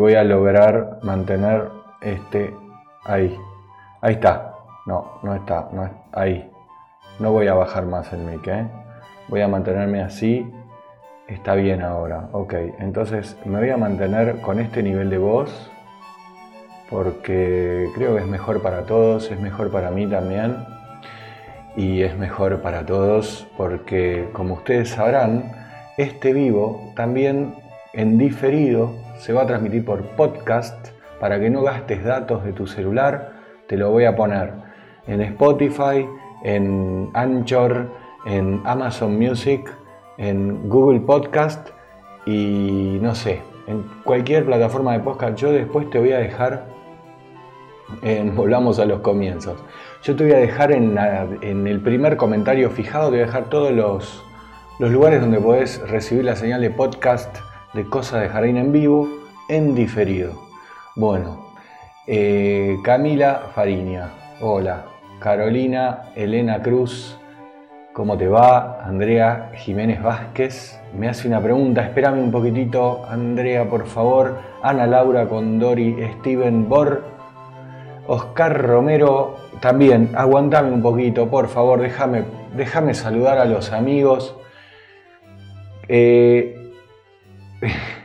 voy a lograr mantener este ahí. Ahí está. No, no está. No, ahí. No voy a bajar más el mic, ¿eh? Voy a mantenerme así. Está bien ahora. Ok, entonces me voy a mantener con este nivel de voz porque creo que es mejor para todos, es mejor para mí también y es mejor para todos porque como ustedes sabrán, este vivo también en diferido se va a transmitir por podcast. Para que no gastes datos de tu celular, te lo voy a poner en Spotify, en Anchor, en Amazon Music, en Google Podcast y no sé, en cualquier plataforma de podcast. Yo después te voy a dejar, volvamos a los comienzos, yo te voy a dejar en, en, el primer comentario fijado, te voy a dejar todos los, los lugares donde podés recibir la señal de podcast de Cosas de Jardín en vivo en diferido. Bueno, eh, Camila Fariña, hola. Carolina Elena Cruz, ¿cómo te va? Andrea Jiménez Vázquez me hace una pregunta, espérame un poquitito, Andrea, por favor. Ana Laura Condori, Steven Bor, Oscar Romero, también, aguantame un poquito, por favor, déjame, déjame saludar a los amigos. Eh,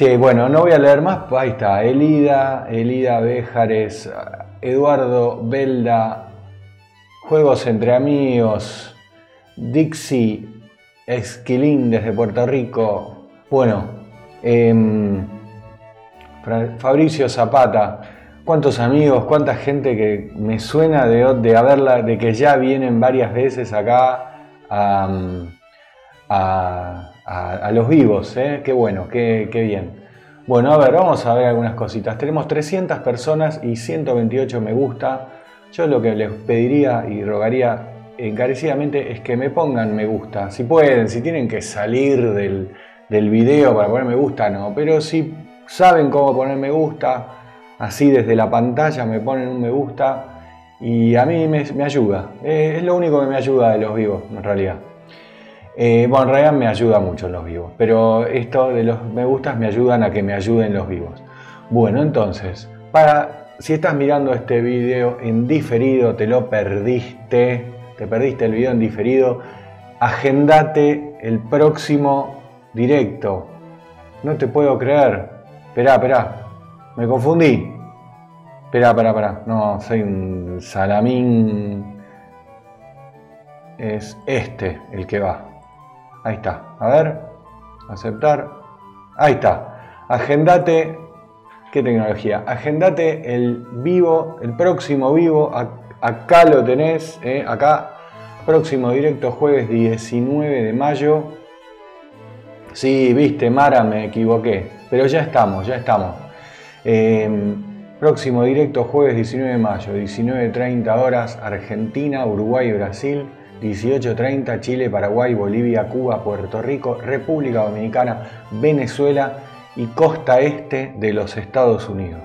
Sí, bueno, no voy a leer más, ahí está, Elida, Elida Béjares, Eduardo Belda, Juegos entre Amigos, Dixie Esquilín desde Puerto Rico, bueno, em, Fabricio Zapata, cuántos amigos, cuánta gente que me suena de, de haberla, de que ya vienen varias veces acá a, los vivos, ¿eh? qué bueno, qué, bien. Bueno, a ver, vamos a ver algunas cositas. Tenemos 300 personas y 128 me gusta. Yo lo que les pediría y rogaría encarecidamente es que me pongan me gusta. Si pueden, si tienen que salir del, del video para poner me gusta, no. Pero si saben cómo poner me gusta, así desde la pantalla me ponen un me gusta y a mí me, ayuda. es lo único que me ayuda de los vivos, en realidad. Eh, bueno, en realidad me ayuda mucho en los vivos, pero esto de los me gustas me ayudan a que me ayuden los vivos. Bueno, entonces, para si estás mirando este video en diferido, te lo perdiste, te perdiste el video en diferido, agendate el próximo directo. No te puedo creer. Esperá, esperá. Me confundí. Esperá, esperá, esperá. No, soy un salamín. Es este el que va. Ahí está. A ver. Aceptar. Ahí está. Agendate. ¿Qué tecnología? Agendate el vivo, el próximo vivo. Acá lo tenés. Eh, acá. Próximo directo jueves 19 de mayo. Sí, viste, Mara, me equivoqué. Pero ya estamos, ya estamos. Em, próximo directo jueves 19 de mayo, 19.30 horas, Argentina, Uruguay, Brasil. 18.30 Chile, Paraguay, Bolivia, Cuba, Puerto Rico, República Dominicana, Venezuela y costa este de los Estados Unidos.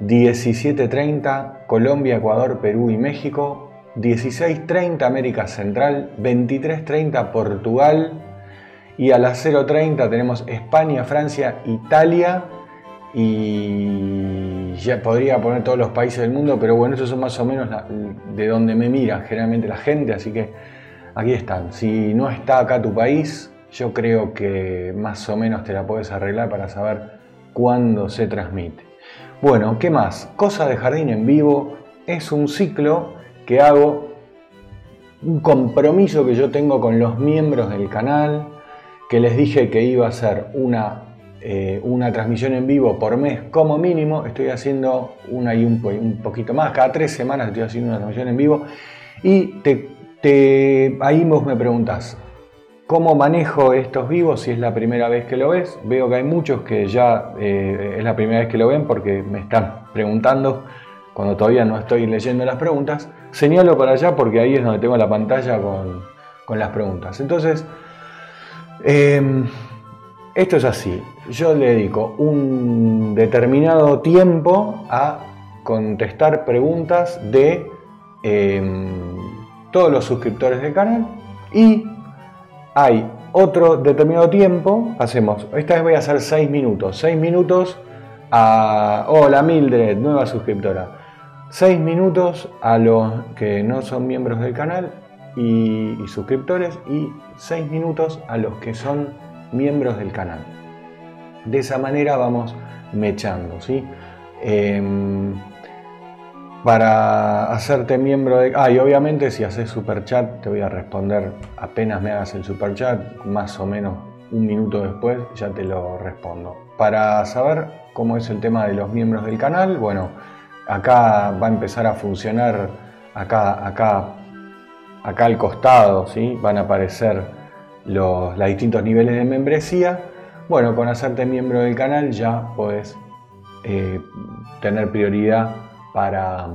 17.30 Colombia, Ecuador, Perú y México. 16.30 América Central, 23.30 Portugal y a las 0.30 tenemos España, Francia, Italia y ya podría poner todos los países del mundo, pero bueno, esos son más o menos de donde me mira generalmente la gente, así que aquí están. Si no está acá tu país, yo creo que más o menos te la puedes arreglar para saber cuándo se transmite. Bueno, ¿qué más? Cosa de Jardín en Vivo es un ciclo que hago, un compromiso que yo tengo con los miembros del canal, que les dije que iba a ser una eh, una transmisión en vivo por mes como mínimo. Estoy haciendo una y un, un, poquito más. Cada tres semanas estoy haciendo una transmisión en vivo. Y te, ahí vos me preguntas, ¿cómo manejo estos vivos si es la primera vez que lo ves? Veo que hay muchos que ya eh, es la primera vez que lo ven porque me están preguntando cuando todavía no estoy leyendo las preguntas. Señalo para allá porque ahí es donde tengo la pantalla con, con las preguntas. Entonces, eh, esto es así. Yo le dedico un determinado tiempo a contestar preguntas de em, todos los suscriptores del canal y hay otro determinado tiempo, hacemos, esta vez voy a hacer 6 minutos, 6 minutos a, hola Mildred, nueva suscriptora, 6 minutos a los que no son miembros del canal y, suscriptores y 6 minutos a los que son miembros del canal. De esa manera vamos mechando, ¿sí? Em, para hacerte miembro de... Ah, y obviamente si haces super chat te voy a responder apenas me hagas el super chat, más o menos un minuto después ya te lo respondo. Para saber cómo es el tema de los miembros del canal, bueno, acá va a empezar a funcionar, acá, acá, acá al costado, ¿sí? van a aparecer los, los distintos niveles de membresía. Bueno, con hacerte miembro del canal ya puedes eh, tener prioridad para,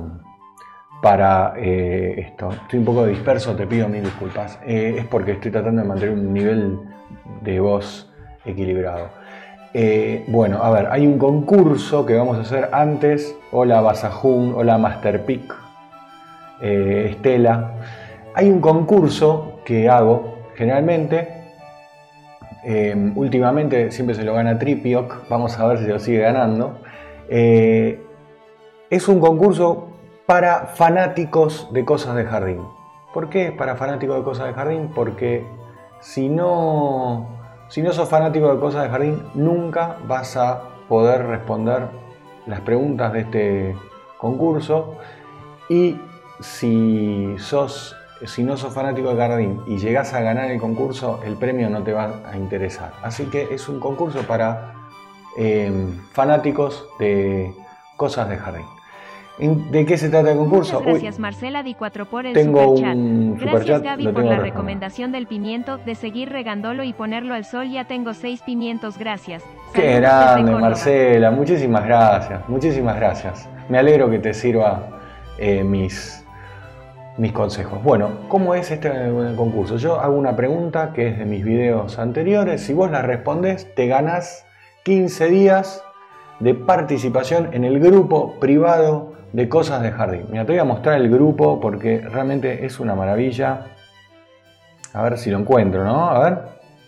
para eh, esto. Estoy un poco disperso, te pido mil disculpas. Eh, es porque estoy tratando de mantener un nivel de voz equilibrado. Eh, bueno, a ver, hay un concurso que vamos a hacer antes. Hola Basajun, hola Masterpick, Estela. Hay un concurso que hago generalmente. Últimamente siempre se lo gana Tripioc. Vamos a ver si lo sigue ganando. Es un concurso para fanáticos de cosas de jardín. ¿Por qué es para fanáticos de cosas de jardín? Porque si no, si no sos fanático de cosas de jardín, nunca vas a poder responder las preguntas de este concurso. Y si, sos, si no sos fanático de jardín y llegas a ganar el concurso, el premio no te va a interesar. Así que es un concurso para eh, fanáticos de cosas de jardín. ¿De qué se trata el concurso? gracias Marcela Di 4 por el tengo superchat. Un gracias Gaby por la recomendación del pimiento, de seguir regándolo y ponerlo al sol. Ya tengo seis pimientos, gracias. Qué grande Marcela, muchísimas gracias, muchísimas gracias. Me alegro que te sirva eh, mis, mis consejos. Bueno, ¿cómo es este concurso? Yo hago una pregunta que es de mis videos anteriores. Si vos la respondes, te ganas 15 días de participación en el grupo privado de cosas de jardín. Mira, te voy a mostrar el grupo porque realmente es una maravilla. A ver si lo encuentro, ¿no? A ver,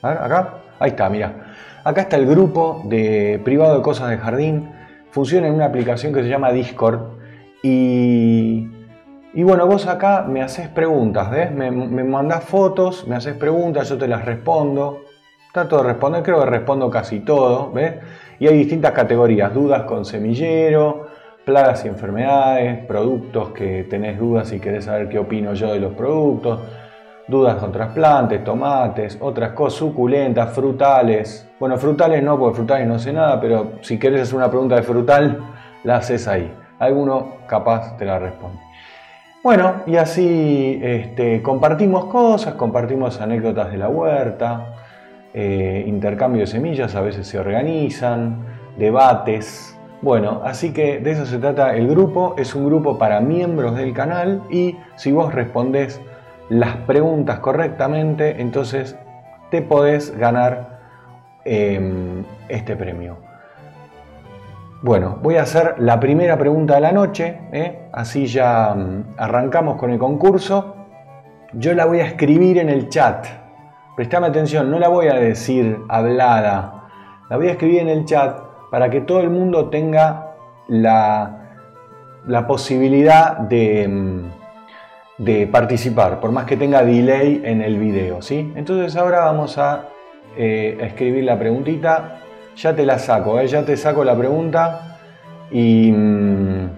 a ver, acá. Ahí está, mira. Acá está el grupo de privado de cosas de jardín. Funciona en una aplicación que se llama Discord. Y, y bueno, vos acá me haces preguntas, ¿ves? Me, me mandás fotos, me haces preguntas, yo te las respondo. Trato de responder, creo que respondo casi todo, ¿ves? Y hay distintas categorías, dudas con semillero, plagas y enfermedades, productos que tenés dudas y querés saber qué opino yo de los productos, dudas con trasplantes, tomates, otras cosas, suculentas, frutales. Bueno, frutales no, porque frutales no sé nada, pero si querés hacer una pregunta de frutal, la haces ahí. Alguno capaz te la responde. Bueno, y así este, compartimos cosas, compartimos anécdotas de la huerta, eh, intercambio de semillas, a veces se organizan, debates, bueno, así que de eso se trata el grupo. Es un grupo para miembros del canal y si vos respondés las preguntas correctamente, entonces te podés ganar em, este premio. Bueno, voy a hacer la primera pregunta de la noche, ¿eh? así ya mm, arrancamos con el concurso. Yo la voy a escribir en el chat. Prestame atención, no la voy a decir hablada, la voy a escribir en el chat para que todo el mundo tenga la, posibilidad de, de, participar, por más que tenga delay en el video. ¿sí? Entonces ahora vamos a, eh, escribir la preguntita. Ya te la saco, ¿eh? ya te saco la pregunta y, mm,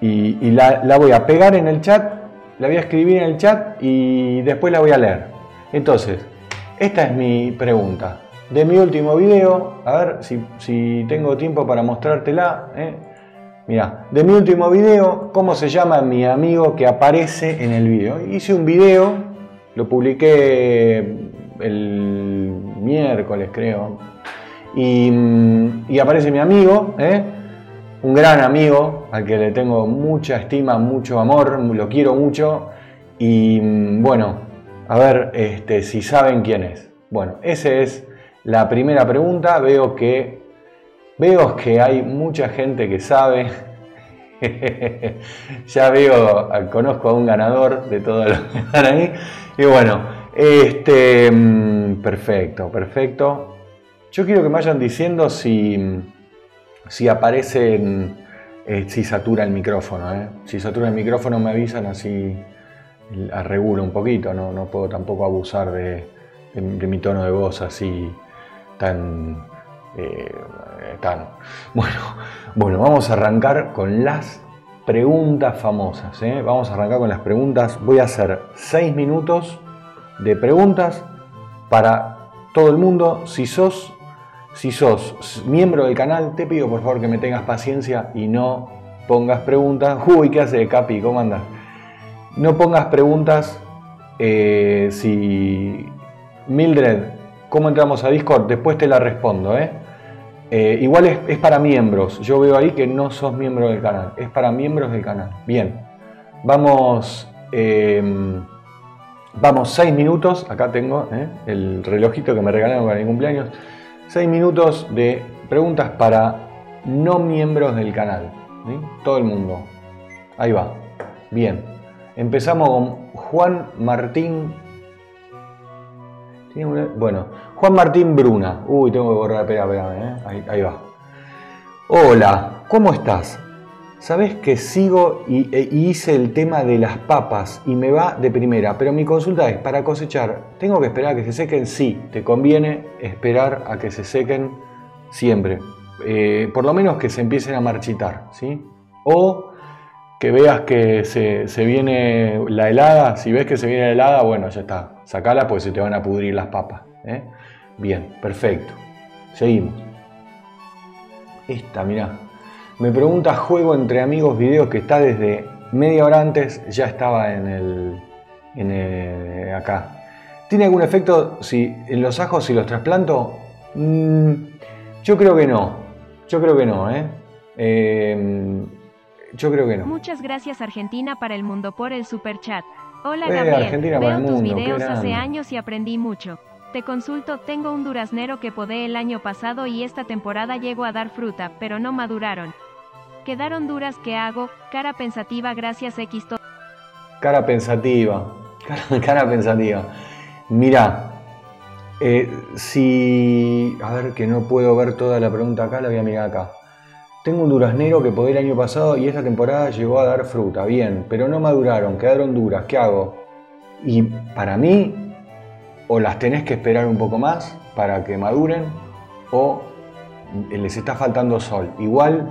y, la, la voy a pegar en el chat, la voy a escribir en el chat y después la voy a leer. Entonces, esta es mi pregunta de mi último video, a ver si, tengo tiempo para mostrártela. ¿eh? Mira, de mi último video, ¿cómo se llama mi amigo que aparece en el video? Hice un video, lo publiqué el miércoles creo, y, aparece mi amigo, ¿eh? un gran amigo al que le tengo mucha estima, mucho amor, lo quiero mucho, y bueno, a ver este, si saben quién es. Bueno, ese es la primera pregunta, veo que, veo que hay mucha gente que sabe. ya veo, conozco a un ganador de todos los que están ahí. Y bueno, Este, mm, perfecto, perfecto. Yo quiero que me vayan diciendo si, si aparecen, eh, si satura el micrófono. ¿eh? Si satura el micrófono me avisan así, arregulo un poquito. No, no puedo tampoco abusar de, mi tono de voz así tan, eh, tan... Bueno, bueno, vamos a arrancar con las preguntas famosas. ¿eh? Vamos a arrancar con las preguntas. Voy a hacer seis minutos de preguntas para todo el mundo. Si sos, si sos miembro del canal, te pido por favor que me tengas paciencia y no pongas preguntas. Uy, ¿qué hace Capi? ¿Cómo andas? No pongas preguntas eh, si... Mildred, ¿cómo entramos a Discord? Después te la respondo, ¿eh? Eh, igual es, para miembros. Yo veo ahí que no sos miembro del canal. Es para miembros del canal. Bien. Vamos. Vamos seis minutos. Acá tengo eh, el relojito que me regalaron para mi cumpleaños. Seis minutos de preguntas para no miembros del canal. Todo el mundo. Ahí va. Bien. Empezamos con Juan Martín bueno, Juan Martín Bruna. Uy, tengo que borrar, espera, espera, ¿eh? ahí, va. Hola, ¿cómo estás? Sabes que sigo e, y, hice el tema de las papas y me va de primera, pero mi consulta es, para cosechar, ¿tengo que esperar a que se sequen? Sí, te conviene esperar a que se sequen siempre. Eh, por lo menos que se empiecen a marchitar, ¿sí? O que veas que se, viene la helada, si ves que se viene la helada, bueno, ya está, sacala pues se te van a pudrir las papas. ¿eh? Bien, perfecto. Seguimos. Esta, mirá. Me pregunta juego entre amigos videos que está desde media hora antes, ya estaba en el, en acá. ¿Tiene algún efecto si en los ajos si los trasplanto? Mm, yo creo que no. Yo creo que no, ¿eh? eh yo creo que no. Muchas gracias Argentina para el mundo por el super chat. Hola eh, Gabriel, veo tus videos hace años y aprendí mucho. Te consulto, tengo un duraznero que podé el año pasado y esta temporada llegó a dar fruta, pero no maduraron. Quedaron duras, ¿qué hago? Cara pensativa, gracias X. Cara pensativa, cara, pensativa. Mira, eh, si... A ver, que no puedo ver toda la pregunta acá, la voy a mirar acá. Tengo un duraznero que podé el año pasado y esta temporada llegó a dar fruta, bien, pero no maduraron, quedaron duras, ¿qué hago? Y para mí, o las tenés que esperar un poco más para que maduren, o les está faltando sol. Igual,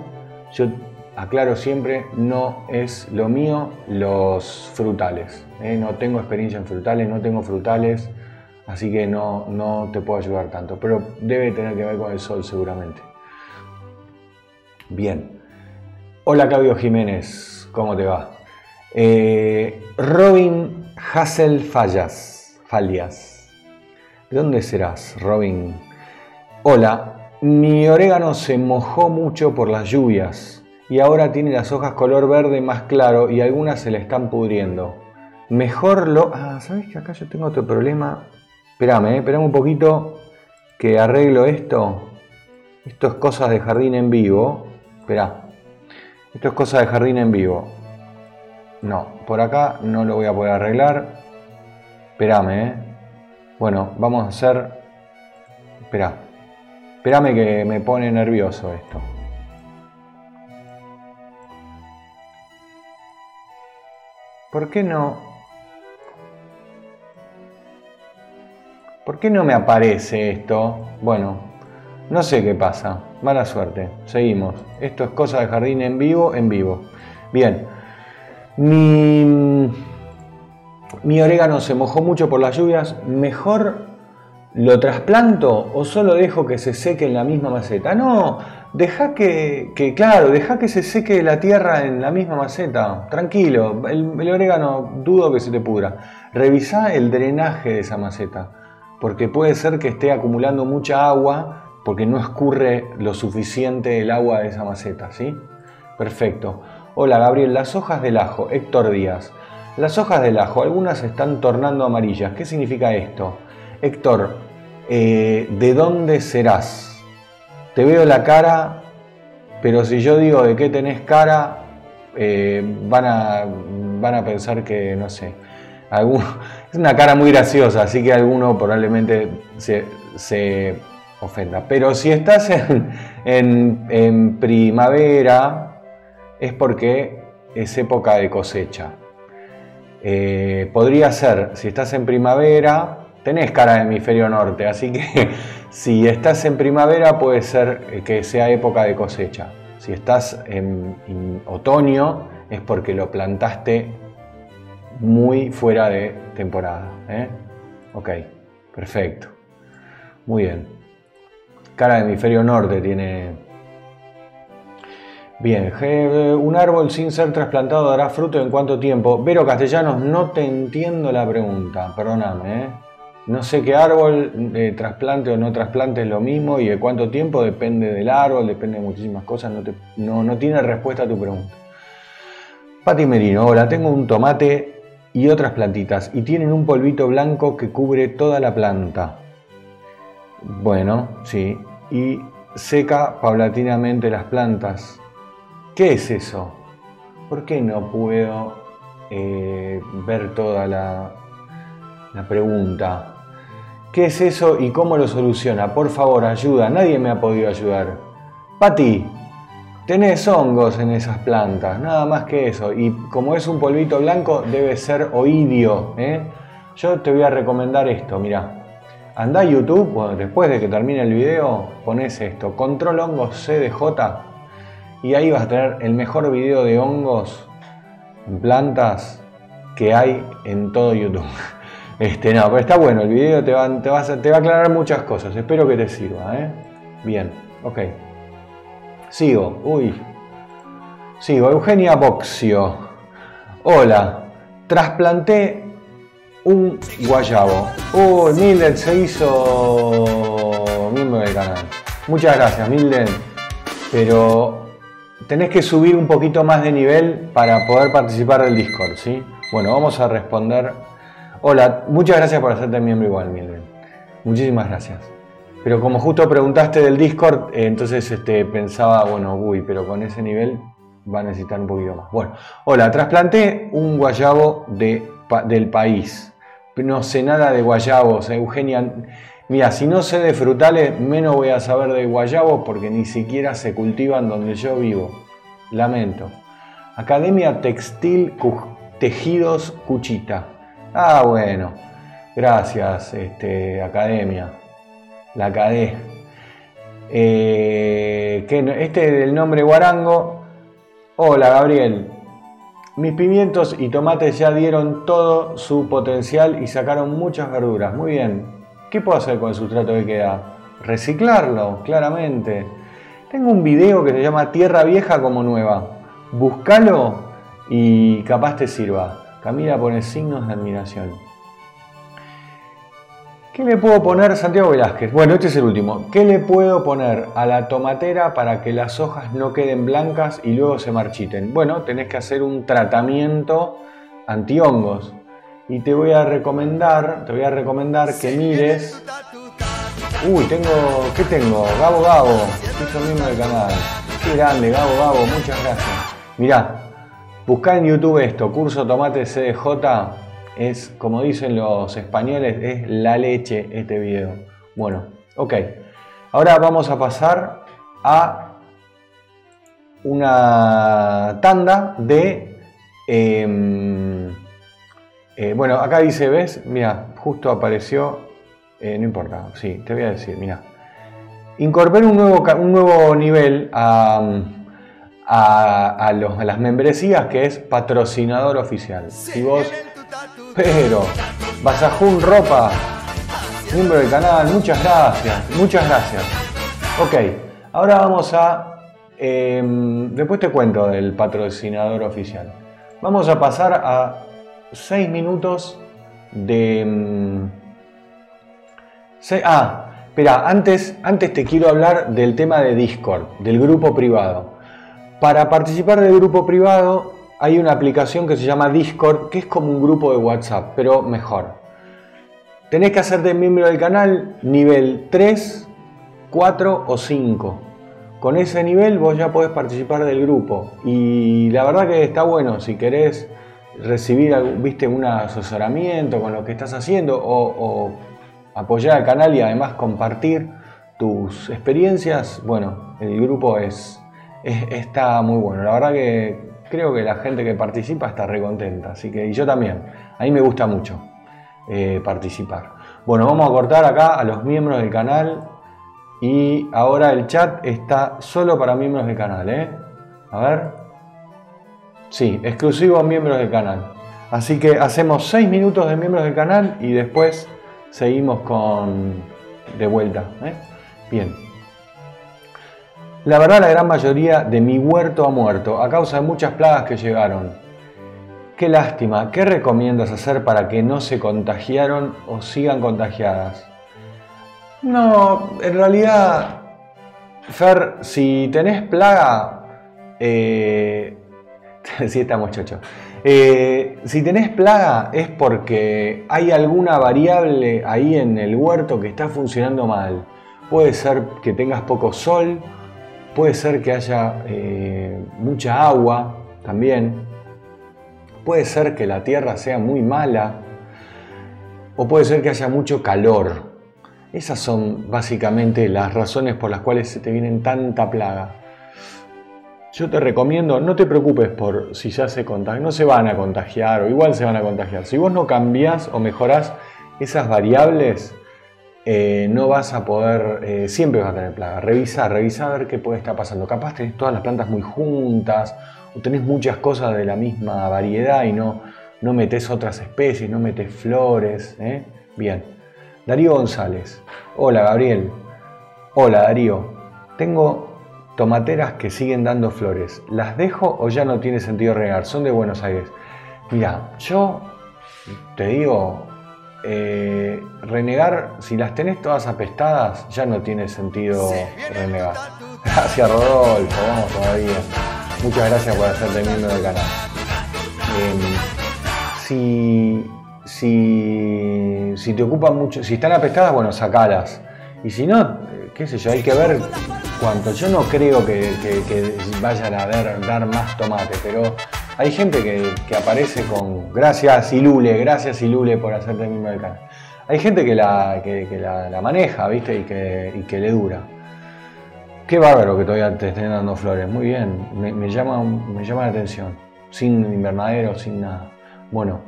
yo aclaro siempre, no es lo mío los frutales. ¿eh? No tengo experiencia en frutales, no tengo frutales, así que no, no te puedo ayudar tanto, pero debe tener que ver con el sol seguramente. Bien. Hola Claudio Jiménez, ¿cómo te va? Eh, Robin Hassel Fallas. Fallas. ¿De dónde serás, Robin? Hola, mi orégano se mojó mucho por las lluvias y ahora tiene las hojas color verde más claro y algunas se le están pudriendo. Mejor lo... Ah, ¿sabes que acá yo tengo otro problema? Espérame, eh, un poquito que arreglo esto. Esto es cosas de jardín en vivo. Espera, esto es cosa de jardín en vivo. No, por acá no lo voy a poder arreglar. Espérame, ¿eh? Bueno, vamos a hacer... Espera. Espérame que me pone nervioso esto. ¿Por qué no? ¿Por qué no me aparece esto? Bueno, no sé qué pasa. Mala suerte. Seguimos. Esto es cosa de jardín en vivo, en vivo. Bien. Mi, mi orégano se mojó mucho por las lluvias. Mejor lo trasplanto o solo dejo que se seque en la misma maceta. No, deja que, claro, deja que se seque la tierra en la misma maceta. Tranquilo. El, orégano dudo que se te pudra. Revisa el drenaje de esa maceta. Porque puede ser que esté acumulando mucha agua porque no escurre lo suficiente el agua de esa maceta, ¿sí? Perfecto. Hola Gabriel, las hojas del ajo, Héctor Díaz. Las hojas del ajo, algunas están tornando amarillas. ¿Qué significa esto? Héctor, eh, ¿de dónde serás? Te veo la cara, pero si yo digo de qué tenés cara, eh, van, a, van a pensar que, no sé. es una cara muy graciosa, así que alguno probablemente se, ofenda. Pero si estás en, primavera, es porque es época de cosecha. Eh, podría ser, si estás en primavera, tenés cara de hemisferio norte, así que si estás en primavera puede ser que sea época de cosecha. Si estás en, otoño es porque lo plantaste muy fuera de temporada. ¿eh? Ok, perfecto. Muy bien. Cara de hemisferio norte tiene. Bien, un árbol sin ser trasplantado dará fruto en cuánto tiempo. Vero Castellanos, no te entiendo la pregunta, perdóname. ¿eh? No sé qué árbol, eh, trasplante o no trasplante es lo mismo y de cuánto tiempo depende del árbol, depende de muchísimas cosas, no, no, tiene respuesta a tu pregunta. Pati Merino, hola, tengo un tomate y otras plantitas y tienen un polvito blanco que cubre toda la planta. Bueno, sí, y seca paulatinamente las plantas. ¿Qué es eso? ¿Por qué no puedo eh, ver toda la, la pregunta? ¿Qué es eso y cómo lo soluciona? Por favor, ayuda. Nadie me ha podido ayudar. Pati, tenés hongos en esas plantas, nada más que eso. Y como es un polvito blanco, debe ser oidio. ¿eh? Yo te voy a recomendar esto, mira. Anda a YouTube, después de que termine el video, pones esto, control hongos CDJ, y ahí vas a tener el mejor video de hongos en plantas que hay en todo YouTube. Este, no, pero está bueno, el video te va, te, va a aclarar muchas cosas. Espero que te sirva, ¿eh? Bien, ok. Sigo, uy. Sigo, Eugenia Boxio. Hola, trasplanté un guayabo. Uy, Milden se hizo miembro del canal. Muchas gracias, Milden. Pero tenés que subir un poquito más de nivel para poder participar del Discord, ¿sí? Bueno, vamos a responder Hola, muchas gracias por hacerte miembro igual, Mildred. Muchísimas gracias. Pero como justo preguntaste del Discord, eh, entonces este, pensaba, bueno, uy, pero con ese nivel va a necesitar un poquito más. Bueno, hola, trasplanté un guayabo de, del país. No sé nada de guayabos, Eugenia. Mira, si no sé de frutales, menos voy a saber de guayabos porque ni siquiera se cultivan donde yo vivo. Lamento. Academia Textil Tejidos Cuchita. Ah, bueno. Gracias, este, Academia. La Acadé. Eh, este del nombre Guarango. Hola, Gabriel. Mis pimientos y tomates ya dieron todo su potencial y sacaron muchas verduras. Muy bien. ¿Qué puedo hacer con el sustrato que queda? Reciclarlo, claramente. Tengo un video que se llama Tierra Vieja como Nueva. Búscalo y capaz te sirva. Camila pone signos de admiración. ¿Qué le puedo poner, Santiago Velázquez? Bueno, este es el último. ¿Qué le puedo poner a la tomatera para que las hojas no queden blancas y luego se marchiten? Bueno, tenés que hacer un tratamiento antihongos. Y te voy a recomendar, te voy a recomendar que mires. Uy, tengo. ¿Qué tengo? Gabo Gabo. Hizo mismo del canal. Qué grande, Gabo Gabo, muchas gracias. Mirá, Busca en YouTube esto, curso tomate CDJ, es como dicen los españoles, es la leche este video. Bueno, ok. Ahora vamos a pasar a una tanda de... Em, eh, bueno, acá dice, ¿ves? Mira, justo apareció, eh, no importa, sí, te voy a decir, mira. Incorpora un nuevo, un nuevo nivel a a, las membresías que es patrocinador oficial. Si vos, pero, Basajun Ropa, miembro del canal, muchas gracias, muchas gracias. Ok, ahora vamos a, em, después te cuento del patrocinador oficial. Vamos a pasar a 6 minutos de... Em, ah, espera, antes, antes te quiero hablar del tema de Discord, del grupo privado. Para participar del grupo privado hay una aplicación que se llama Discord, que es como un grupo de WhatsApp, pero mejor. Tenés que hacerte miembro del canal nivel 3, 4 o 5. Con ese nivel vos ya podés participar del grupo. Y la verdad que está bueno, si querés recibir viste, un asesoramiento con lo que estás haciendo o, apoyar al canal y además compartir tus experiencias, bueno, el grupo es, está muy bueno. La verdad que creo que la gente que participa está recontenta, así que y yo también. A mí me gusta mucho eh, participar. Bueno, vamos a cortar acá a los miembros del canal y ahora el chat está solo para miembros del canal, ¿eh? A ver. Sí, exclusivo a miembros del canal. Así que hacemos 6 minutos de miembros del canal y después seguimos con de vuelta. ¿eh? Bien. La verdad la gran mayoría de mi huerto ha muerto a causa de muchas plagas que llegaron. Qué lástima, ¿qué recomiendas hacer para que no se contagiaron o sigan contagiadas? No, en realidad, Fer, si tenés plaga, eh, sí, está. Eh, si tenés plaga es porque hay alguna variable ahí en el huerto que está funcionando mal. Puede ser que tengas poco sol, puede ser que haya eh, mucha agua también, puede ser que la tierra sea muy mala o puede ser que haya mucho calor. Esas son básicamente las razones por las cuales se te vienen tanta plaga. Yo te recomiendo, no te preocupes por si ya se contagian, no se van a contagiar o igual se van a contagiar. Si vos no cambiás o mejorás esas variables, eh, no vas a poder, eh, siempre vas a tener plaga. Revisa, revisa a ver qué puede estar pasando. Capaz tenés todas las plantas muy juntas o tenés muchas cosas de la misma variedad y no, no metes otras especies, no metes flores. ¿eh? Bien. Darío González. Hola Gabriel. Hola Darío. Tengo tomateras que siguen dando flores, ¿las dejo o ya no tiene sentido regar? Son de Buenos Aires. Mira, yo te digo, eh, renegar, si las tenés todas apestadas, ya no tiene sentido renegar. Gracias Rodolfo, vamos todavía. Muchas gracias por hacerte miembro del canal. Em, si, si, si te ocupan mucho, si están apestadas, bueno, sacalas. Y si no, qué sé yo, hay que ver cuánto. Yo no creo que, vayan a dar más tomate, pero hay gente que, aparece con gracias Ilule, gracias Ilule por hacerte mismo del canal. Hay gente que la, maneja, ¿viste? Y que, le dura. Qué bárbaro que todavía te estén dando flores. Muy bien, me, llama, me llama la atención. Sin invernadero, sin nada. Bueno.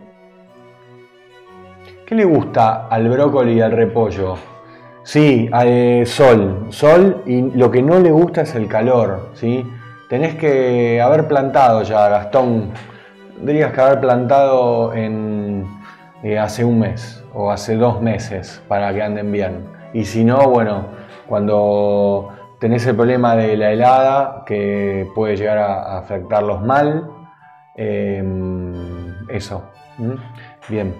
¿Qué le gusta al brócoli y al repollo? Sí, eh, sol, sol y lo que no le gusta es el calor, ¿sí? Tenés que haber plantado ya, Gastón, tendrías que haber plantado en, eh, hace un mes o hace dos meses para que anden bien. Y si no, bueno, cuando tenés el problema de la helada que puede llegar a, afectarlos mal, em, eso. Bien.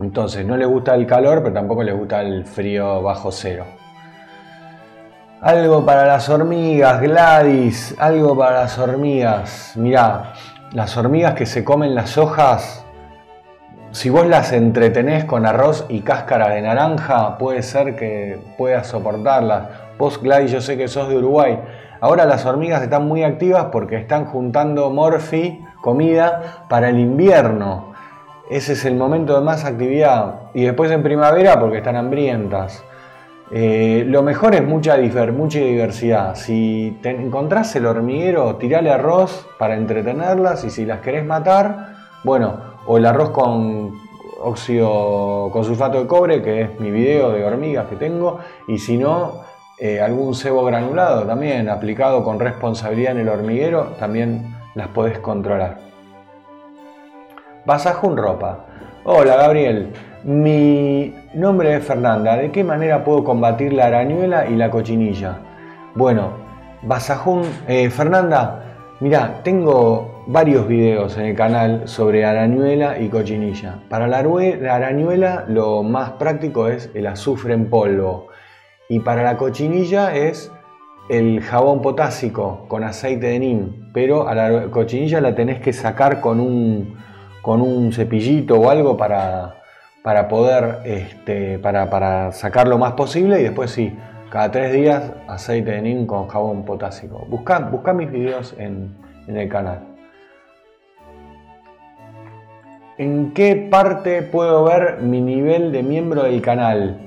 Entonces, no le gusta el calor, pero tampoco le gusta el frío bajo cero. Algo para las hormigas, Gladys, algo para las hormigas. Mirá, las hormigas que se comen las hojas, si vos las entretenés con arroz y cáscara de naranja, puede ser que puedas soportarlas. Vos, Gladys, yo sé que sos de Uruguay. Ahora las hormigas están muy activas porque están juntando morfi, comida, para el invierno ese es el momento de más actividad. Y después en primavera porque están hambrientas. Eh, lo mejor es mucha, diversidad. Si te encontrás el hormiguero, tirale arroz para entretenerlas y si las querés matar, bueno, o el arroz con óxido con sulfato de cobre, que es mi video de hormigas que tengo, y si no, eh, algún cebo granulado también aplicado con responsabilidad en el hormiguero, también las podés controlar. Basajún Ropa. Hola Gabriel, mi nombre es Fernanda. ¿De qué manera puedo combatir la arañuela y la cochinilla? Bueno, Basajún, eh, Fernanda, mira, tengo varios videos en el canal sobre arañuela y cochinilla. Para la, la arañuela lo más práctico es el azufre en polvo y para la cochinilla es el jabón potásico con aceite de nim, pero a la cochinilla la tenés que sacar con un con un cepillito o algo para, para poder, este, para, para sacar lo más posible y después sí, cada tres días aceite de neem con jabón potásico. Busca, busca mis videos en, en el canal. ¿en qué parte puedo ver mi nivel de miembro del canal?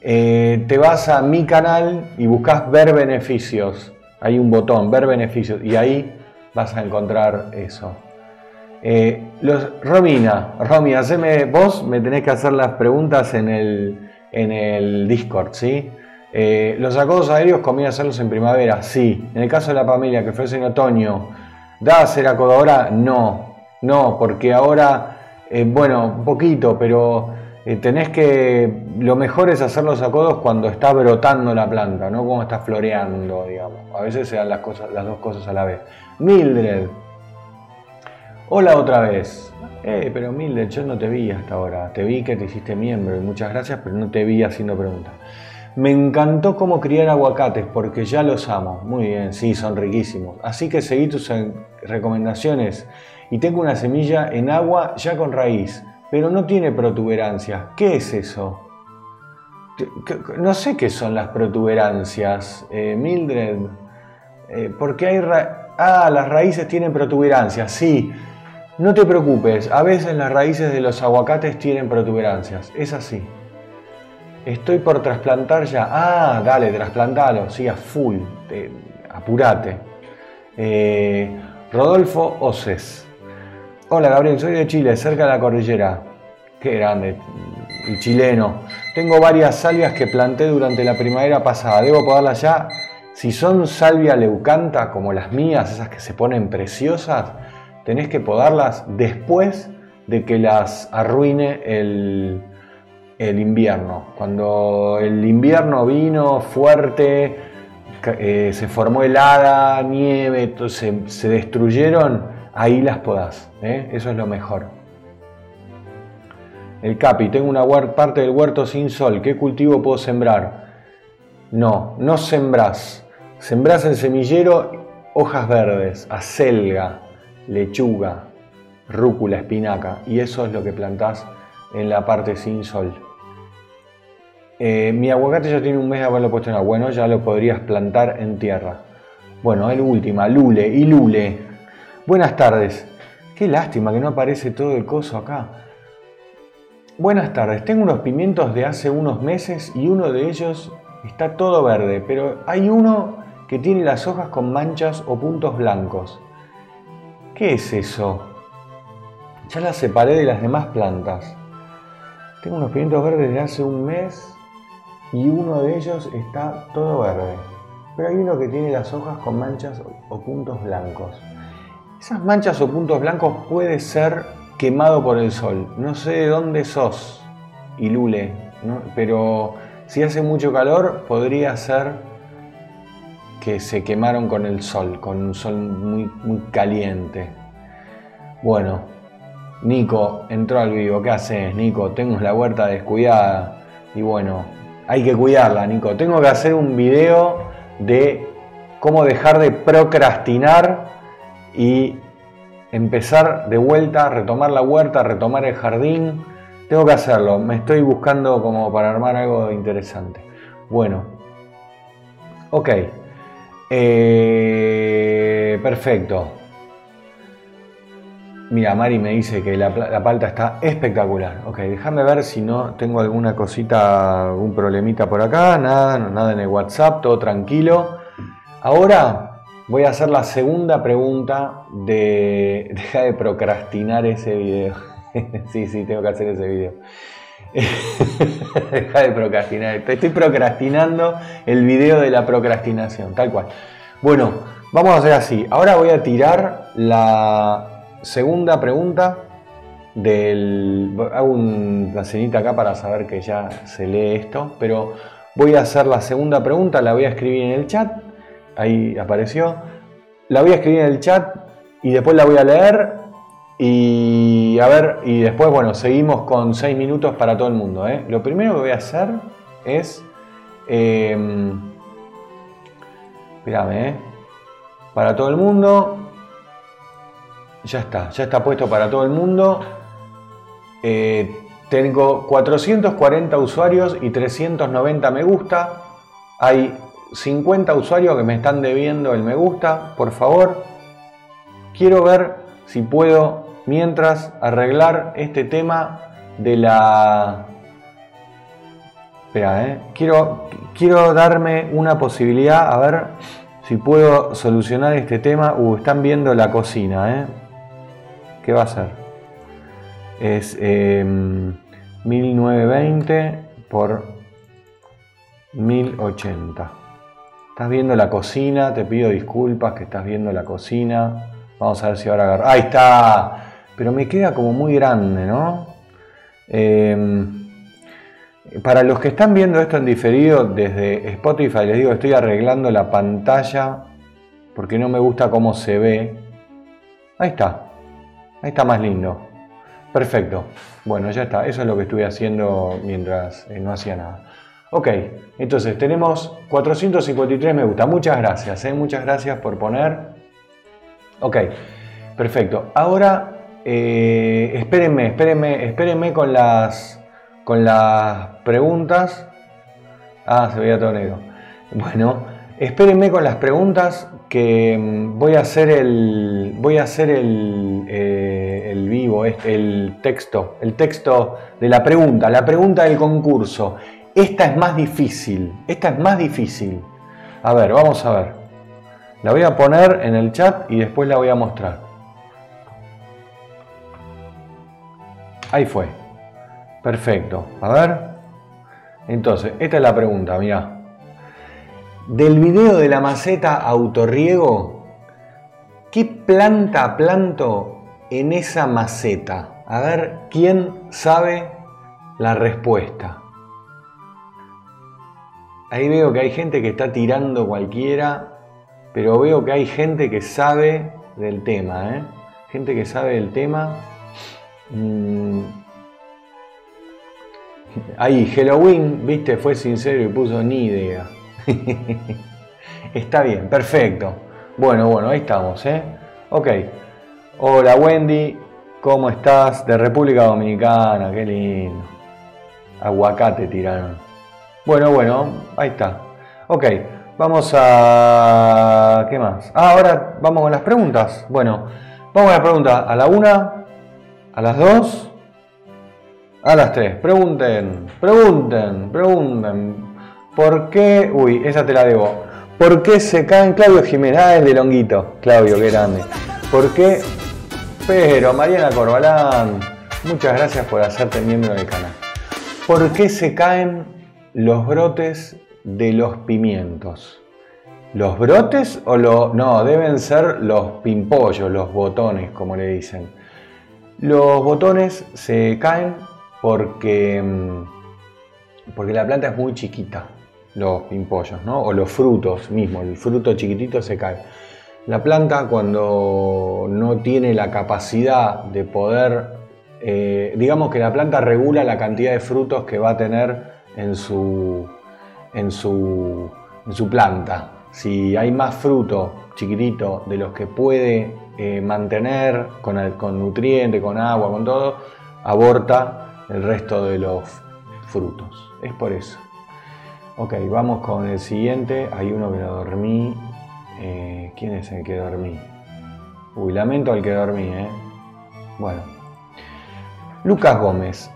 Eh, te vas a mi canal y buscas ver beneficios. Hay un botón, ver beneficios, y ahí vas a encontrar eso. Eh, los, Romina, Romy, haceme, vos me tenés que hacer las preguntas en el, en el Discord, ¿sí? Eh, los acodos aéreos conviene hacerlos en primavera, sí. En el caso de la familia que fue en otoño, ¿da a hacer acodo ahora? No, no, porque ahora, eh, bueno, poquito, pero tenés que, lo mejor es hacer los acodos cuando está brotando la planta, no cuando está floreando, digamos. A veces se dan las, cosas, las dos cosas a la vez. Mildred, Hola otra vez. Eh, pero Mildred, yo no te vi hasta ahora. Te vi que te hiciste miembro y muchas gracias, pero no te vi haciendo preguntas. Me encantó cómo criar aguacates porque ya los amo. Muy bien, sí, son riquísimos. Así que seguí tus recomendaciones. Y tengo una semilla en agua ya con raíz, pero no tiene protuberancias. ¿Qué es eso? No sé qué son las protuberancias, eh, Mildred. Eh, porque hay... ah, las raíces tienen protuberancias, sí. No te preocupes, a veces las raíces de los aguacates tienen protuberancias, es así. Estoy por trasplantar ya. Ah, dale, trasplantalo, sí, a full, apurate. Eh, Rodolfo Oces. Hola Gabriel, soy de Chile, cerca de la cordillera. Qué grande, el chileno. Tengo varias salvias que planté durante la primavera pasada. ¿Debo podarlas ya? Si son salvia leucanta, como las mías, esas que se ponen preciosas, tenés que podarlas después de que las arruine el, invierno. Cuando el invierno vino fuerte, eh, se formó helada, nieve, se, se destruyeron, ahí las podás. ¿eh? Eso es lo mejor. El Capi, tengo una parte del huerto sin sol. ¿Qué cultivo puedo sembrar? No, no sembrás. Sembrás en semillero hojas verdes, acelga, lechuga, rúcula, espinaca, y eso es lo que plantás en la parte sin sol. Eh, mi aguacate ya tiene un mes de haberlo puesto en agua, bueno, ya lo podrías plantar en tierra. Bueno, el última, Lule y Lule. Buenas tardes. Qué lástima que no aparece todo el coso acá. Buenas tardes, tengo unos pimientos de hace unos meses y uno de ellos está todo verde, pero hay uno que tiene las hojas con manchas o puntos blancos. ¿Qué es eso? Ya las separé de las demás plantas. Tengo unos pimientos verdes de hace un mes y uno de ellos está todo verde. Pero hay uno que tiene las hojas con manchas o puntos blancos. Esas manchas o puntos blancos puede ser quemado por el sol. No sé de dónde sos, Ilule, pero si hace mucho calor podría ser que se quemaron con el sol, con un sol muy, muy caliente. Bueno, Nico entró al vivo. ¿Qué haces, Nico? Tengo la huerta descuidada. Y bueno, hay que cuidarla, Nico. Tengo que hacer un video de cómo dejar de procrastinar y empezar de vuelta, retomar la huerta, retomar el jardín. Tengo que hacerlo. Me estoy buscando como para armar algo interesante. Bueno, ok. Eh, perfecto. Mira, Mari me dice que la, palta está espectacular. Ok, déjame ver si no tengo alguna cosita, algún problemita por acá. Nada, nada en el WhatsApp, todo tranquilo. Ahora voy a hacer la segunda pregunta de... Deja de procrastinar ese video. sí, sí, tengo que hacer ese video. Deja de procrastinar. Estoy procrastinando el video de la procrastinación, tal cual. Bueno, vamos a hacer así. Ahora voy a tirar la segunda pregunta. Hago una cenita acá para saber que ya se lee esto, pero voy a hacer la segunda pregunta, la voy a escribir en el chat. Ahí apareció. La voy a escribir en el chat y después la voy a leer y a ver, y después, bueno, seguimos con 6 minutos para todo el mundo. ¿eh? Lo primero que voy a hacer es... Eh, espérame, ¿eh? Para todo el mundo. Ya está, ya está puesto para todo el mundo. Eh, tengo 440 usuarios y 390 me gusta. Hay 50 usuarios que me están debiendo el me gusta. Por favor, quiero ver si puedo mientras arreglar este tema de la... Espera, ¿eh? quiero, quiero darme una posibilidad, a ver si puedo solucionar este tema. Uh, están viendo la cocina, ¿eh? ¿Qué va a ser? Es 1920 em, por 1080. Estás viendo la cocina, te pido disculpas que estás viendo la cocina. Vamos a ver si ahora agarra. ¡Ahí está! Pero me queda como muy grande, ¿no? Em, para los que están viendo esto en diferido desde Spotify, les digo, estoy arreglando la pantalla porque no me gusta cómo se ve. Ahí está. Ahí está más lindo. Perfecto. Bueno, ya está. Eso es lo que estuve haciendo mientras eh, no hacía nada. Ok, entonces tenemos 453 me gusta. Muchas gracias, ¿eh? muchas gracias por poner. Ok, perfecto. Ahora, eh, espérenme, espérenme, espérenme con las, con las preguntas. Ah, se veía todo. Bueno, espérenme con las preguntas que mm, voy a hacer el, voy a hacer el, eh, el vivo, este, el texto, el texto de la pregunta, la pregunta del concurso. Esta es más difícil, esta es más difícil. A ver, vamos a ver. La voy a poner en el chat y después la voy a mostrar. Ahí fue. Perfecto. A ver. Entonces, esta es la pregunta, mira. Del video de la maceta autorriego, ¿qué planta planto en esa maceta? A ver, ¿quién sabe la respuesta? Ahí veo que hay gente que está tirando cualquiera, pero veo que hay gente que sabe del tema, ¿eh? Gente que sabe del tema. Mm. Ahí, Halloween, viste, fue sincero y puso ni idea. Está bien, perfecto. Bueno, bueno, ahí estamos, ¿eh? Ok. Hola Wendy, ¿cómo estás? De República Dominicana, qué lindo. Aguacate tiraron. Bueno, bueno, ahí está. Ok, vamos a... ¿Qué más? Ah, ahora vamos con las preguntas. Bueno, vamos a la pregunta a la una, a las dos, a las tres. Pregunten, pregunten, pregunten. ¿Por qué? Uy, esa te la debo. ¿Por qué se caen Claudio Jiménez? Ah, el de Longuito. Claudio, qué grande. ¿Por qué? Pero, Mariana Corbalán, muchas gracias por hacerte miembro del canal. ¿Por qué se caen los brotes de los pimientos. ¿Los brotes o los.? No, deben ser los pimpollos, los botones, como le dicen. Los botones se caen porque. Mm, porque la planta es muy chiquita, los pimpollos, ¿no? O los frutos mismos, el fruto chiquitito se cae. La planta, cuando no tiene la capacidad de poder. Eh, digamos que la planta regula la cantidad de frutos que va a tener en su, en su, en su planta. Si hay más fruto chiquitito de los que puede eh, mantener con, el, con nutriente, con agua, con todo, aborta el resto de los frutos. Es por eso. Ok, vamos con el siguiente. Hay uno que lo dormí. Eh, ¿Quién es el que dormí? Uy, lamento al que dormí, ¿eh? Bueno. Lucas Gómez.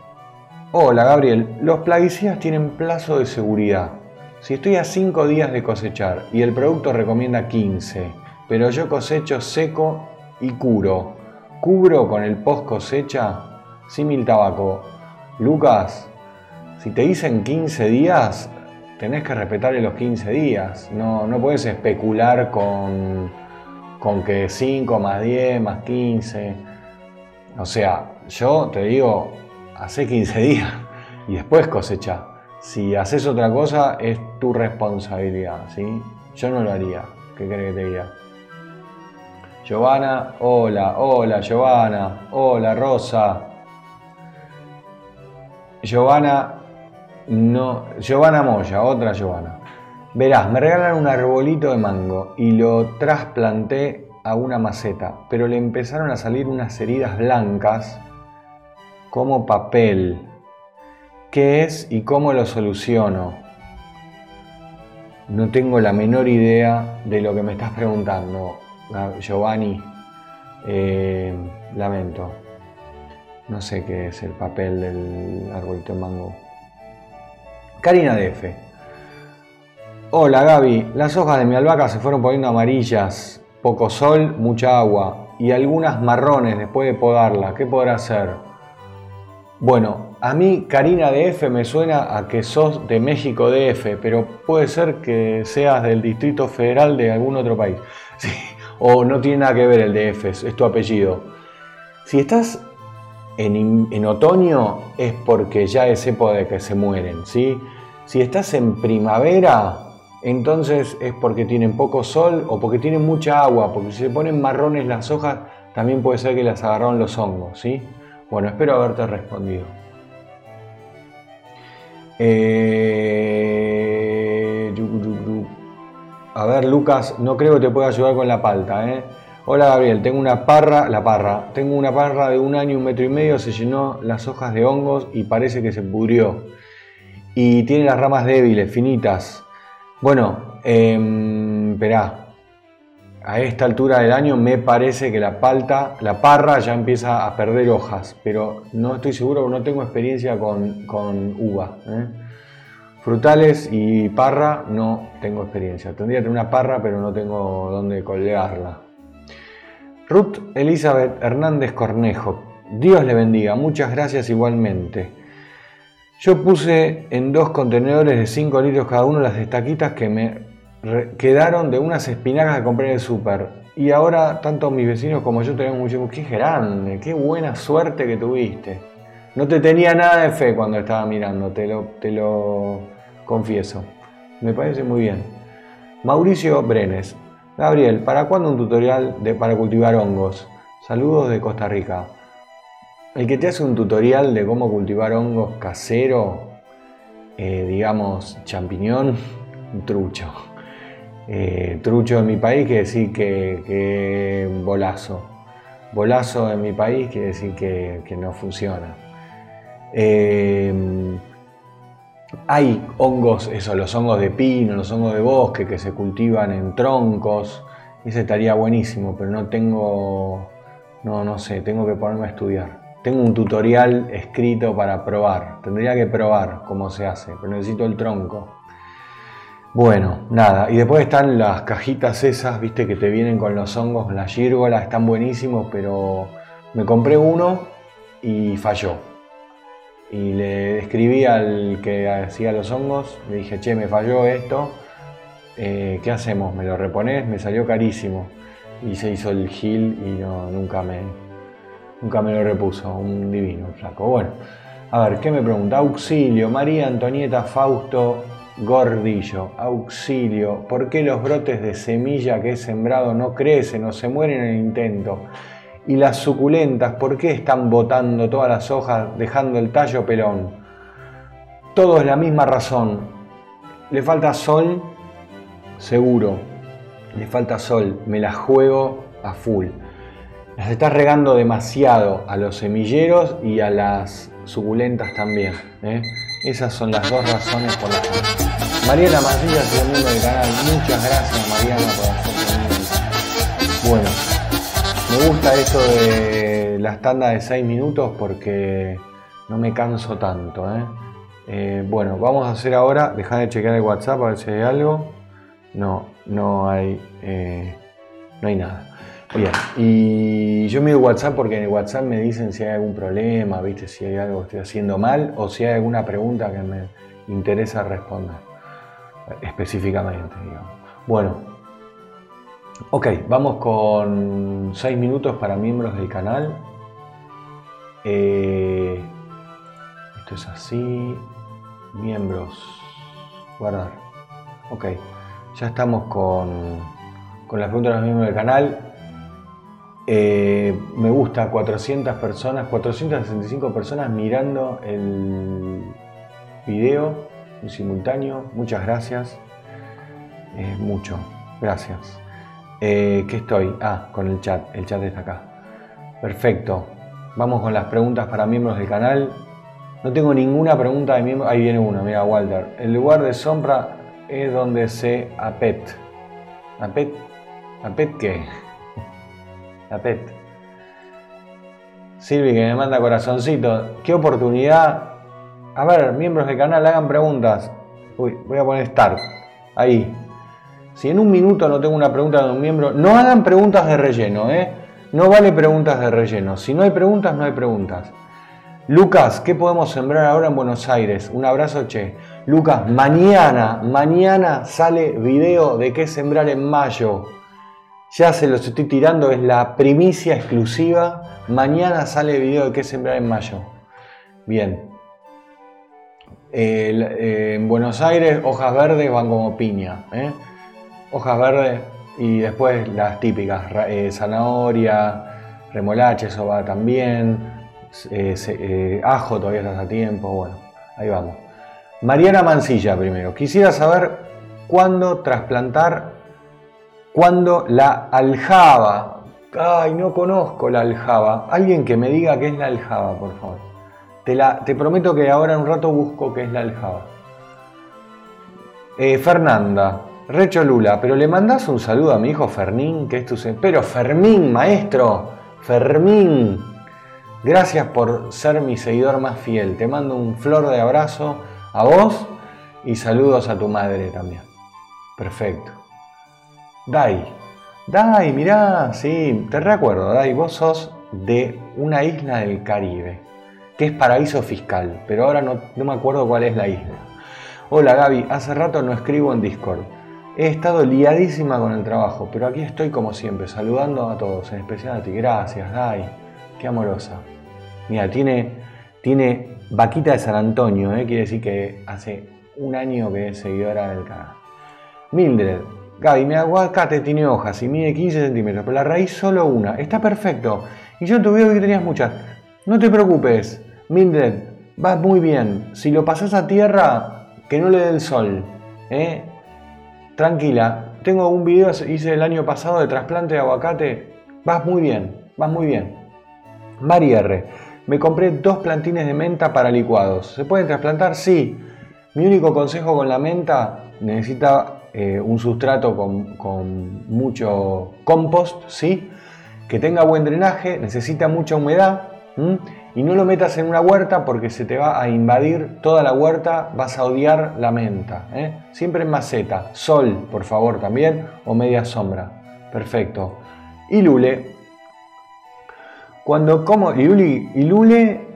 Hola Gabriel, los plaguicidas tienen plazo de seguridad. Si estoy a 5 días de cosechar y el producto recomienda 15, pero yo cosecho seco y curo, ¿cubro con el post cosecha? Símil tabaco. Lucas, si te dicen 15 días, tenés que respetarle los 15 días. No, no puedes especular con, con que 5 más 10 más 15. O sea, yo te digo, hace 15 días y después cosecha. Si haces otra cosa es tu responsabilidad, ¿sí? Yo no lo haría. ¿Qué crees que te diga? Giovanna, hola, hola Giovanna, hola Rosa. Giovanna, no, Giovanna Moya, otra Giovanna. Verás, me regalan un arbolito de mango y lo trasplanté a una maceta, pero le empezaron a salir unas heridas blancas como papel. ¿Qué es y cómo lo soluciono? No tengo la menor idea de lo que me estás preguntando, Giovanni. Eh, lamento. No sé qué es el papel del arbolito de mango. Karina DF. Hola Gaby, las hojas de mi albahaca se fueron poniendo amarillas, poco sol, mucha agua y algunas marrones después de podarla. ¿Qué podrá hacer? Bueno, a mí Karina DF me suena a que sos de México DF, pero puede ser que seas del Distrito Federal de algún otro país. o no tiene nada que ver el DF, es tu apellido. Si estás en, otoño es porque ya es época de que se mueren, ¿sí? Si estás en primavera, entonces es porque tienen poco sol o porque tienen mucha agua, porque si se ponen marrones las hojas, también puede ser que las agarraron los hongos, ¿sí? Bueno, espero haberte respondido. Eh, a ver, Lucas, no creo que te pueda ayudar con la palta, ¿eh? Hola Gabriel, tengo una parra, la parra, tengo una parra de un año, un metro y medio, se llenó las hojas de hongos y parece que se pudrió. Y tiene las ramas débiles, finitas. Bueno, eh, esperá, a esta altura del año me parece que la palta, la parra ya empieza a perder hojas, pero no estoy seguro, no tengo experiencia con, uva. ¿eh? Frutales y parra no tengo experiencia. Tendría que tener una parra, pero no tengo dónde colgarla. Ruth Elizabeth Hernández Cornejo. Dios le bendiga, muchas gracias igualmente. Yo puse en dos contenedores de 5 litros cada uno las destaquitas que me quedaron de unas espinacas que compré en el súper. Y ahora tanto mis vecinos como yo tenemos mucho... ¡Qué grande! ¡Qué buena suerte que tuviste! No te tenía nada de fe cuando estaba mirando, te lo, te lo confieso. Me parece muy bien. Mauricio Brenes. Gabriel, ¿para cuándo un tutorial de, para cultivar hongos? Saludos de Costa Rica. El que te hace un tutorial de cómo cultivar hongos casero, eh, digamos champiñón, trucho. Eh, trucho en mi país quiere decir que, bolazo. Bolazo en mi país quiere decir que, no funciona. Eh, hay hongos, eso, los hongos de pino, los hongos de bosque que se cultivan en troncos. Ese estaría buenísimo, pero no tengo, no, no sé, tengo que ponerme a estudiar. Tengo un tutorial escrito para probar. Tendría que probar cómo se hace, pero necesito el tronco. Bueno, nada. Y después están las cajitas esas, viste, que te vienen con los hongos, las gírgolas, están buenísimos, pero me compré uno y falló y le escribí al que hacía los hongos, le dije, che, me falló esto, eh, ¿qué hacemos? ¿Me lo reponés? Me salió carísimo. Y se hizo el gil y no, nunca, me, nunca me lo repuso, un divino flaco. Bueno, a ver, ¿qué me pregunta? Auxilio, María Antonieta Fausto Gordillo, auxilio, ¿por qué los brotes de semilla que he sembrado no crecen o se mueren en el intento? Y las suculentas, ¿por qué están botando todas las hojas dejando el tallo pelón? Todo es la misma razón. Le falta sol, seguro. Le falta sol, me la juego a full. Las estás regando demasiado a los semilleros y a las suculentas también. ¿eh? Esas son las dos razones por las que. Mariana Macías, miembro del canal. Muchas gracias, Mariana, por hacer Bueno, me gusta eso de las tandas de 6 minutos porque no me canso tanto. ¿eh? Eh, bueno, vamos a hacer ahora, dejar de chequear el WhatsApp a ver si hay algo. No, no hay, eh, no hay nada. Bien, y yo miro WhatsApp porque en el WhatsApp me dicen si hay algún problema, ¿viste? si hay algo que estoy haciendo mal o si hay alguna pregunta que me interesa responder específicamente. Digamos. Bueno, Ok, vamos con 6 minutos para miembros del canal. Eh, esto es así. Miembros. Guardar. Ok, ya estamos con, con las preguntas de los miembros del canal. Eh, me gusta 400 personas, 465 personas mirando el video en simultáneo. Muchas gracias. Es mucho. Gracias. Eh, ¿Qué estoy? Ah, con el chat. El chat está acá. Perfecto. Vamos con las preguntas para miembros del canal. No tengo ninguna pregunta de miembros. Ahí viene una, mira, Walter. El lugar de sombra es donde se apet. ¿Apet? ¿Apet qué? Apet. Silvi que me manda corazoncito. ¿Qué oportunidad? A ver, miembros del canal, hagan preguntas. Uy, voy a poner start. Ahí. Si en un minuto no tengo una pregunta de un miembro, no hagan preguntas de relleno, ¿eh? No vale preguntas de relleno. Si no hay preguntas, no hay preguntas. Lucas, ¿qué podemos sembrar ahora en Buenos Aires? Un abrazo, che. Lucas, mañana, mañana sale video de qué sembrar en mayo. Ya se los estoy tirando, es la primicia exclusiva. Mañana sale video de qué sembrar en mayo. Bien. Eh, en Buenos Aires, hojas verdes van como piña. ¿eh? Hojas verdes y después las típicas, eh, zanahoria, remolacha, eso va también. ajo todavía estás a tiempo. Bueno, ahí vamos. Mariana Mancilla primero. Quisiera saber cuándo trasplantar cuando la aljaba, ay, no conozco la aljaba, alguien que me diga qué es la aljaba, por favor. Te, la, te prometo que ahora en un rato busco qué es la aljaba. Eh, Fernanda, Recho Lula, pero le mandas un saludo a mi hijo Fermín, que es tu... Pero Fermín, maestro, Fermín, gracias por ser mi seguidor más fiel. Te mando un flor de abrazo a vos y saludos a tu madre también. Perfecto. Dai. Dai, mirá, sí, te recuerdo, Dai, vos sos de una isla del Caribe, que es paraíso fiscal, pero ahora no, me acuerdo cuál es la isla. Hola Gaby, hace rato no escribo en Discord. He estado liadísima con el trabajo, pero aquí estoy como siempre, saludando a todos, en especial a ti. Gracias, Dai. Qué amorosa. Mira, tiene, tiene vaquita de San Antonio, ¿eh? quiere decir que hace un año que es seguidora del canal. Mildred, Gaby, mi aguacate tiene hojas y mide 15 centímetros, pero la raíz solo una. Está perfecto. Y yo te veo que tenías muchas. No te preocupes, Mildred, vas muy bien. Si lo pasas a tierra, que no le dé el sol. ¿eh? Tranquila. Tengo un video hice el año pasado de trasplante de aguacate. Vas muy bien, vas muy bien. Mari R. Me compré dos plantines de menta para licuados. ¿Se pueden trasplantar? Sí. Mi único consejo con la menta necesita eh, un sustrato con, mucho compost, ¿sí? que tenga buen drenaje, necesita mucha humedad y no lo metas en una huerta porque se te va a invadir toda la huerta, vas a odiar la menta. ¿eh? Siempre en maceta, sol, por favor, también, o media sombra. Perfecto. Y lule. Cuando como, y lule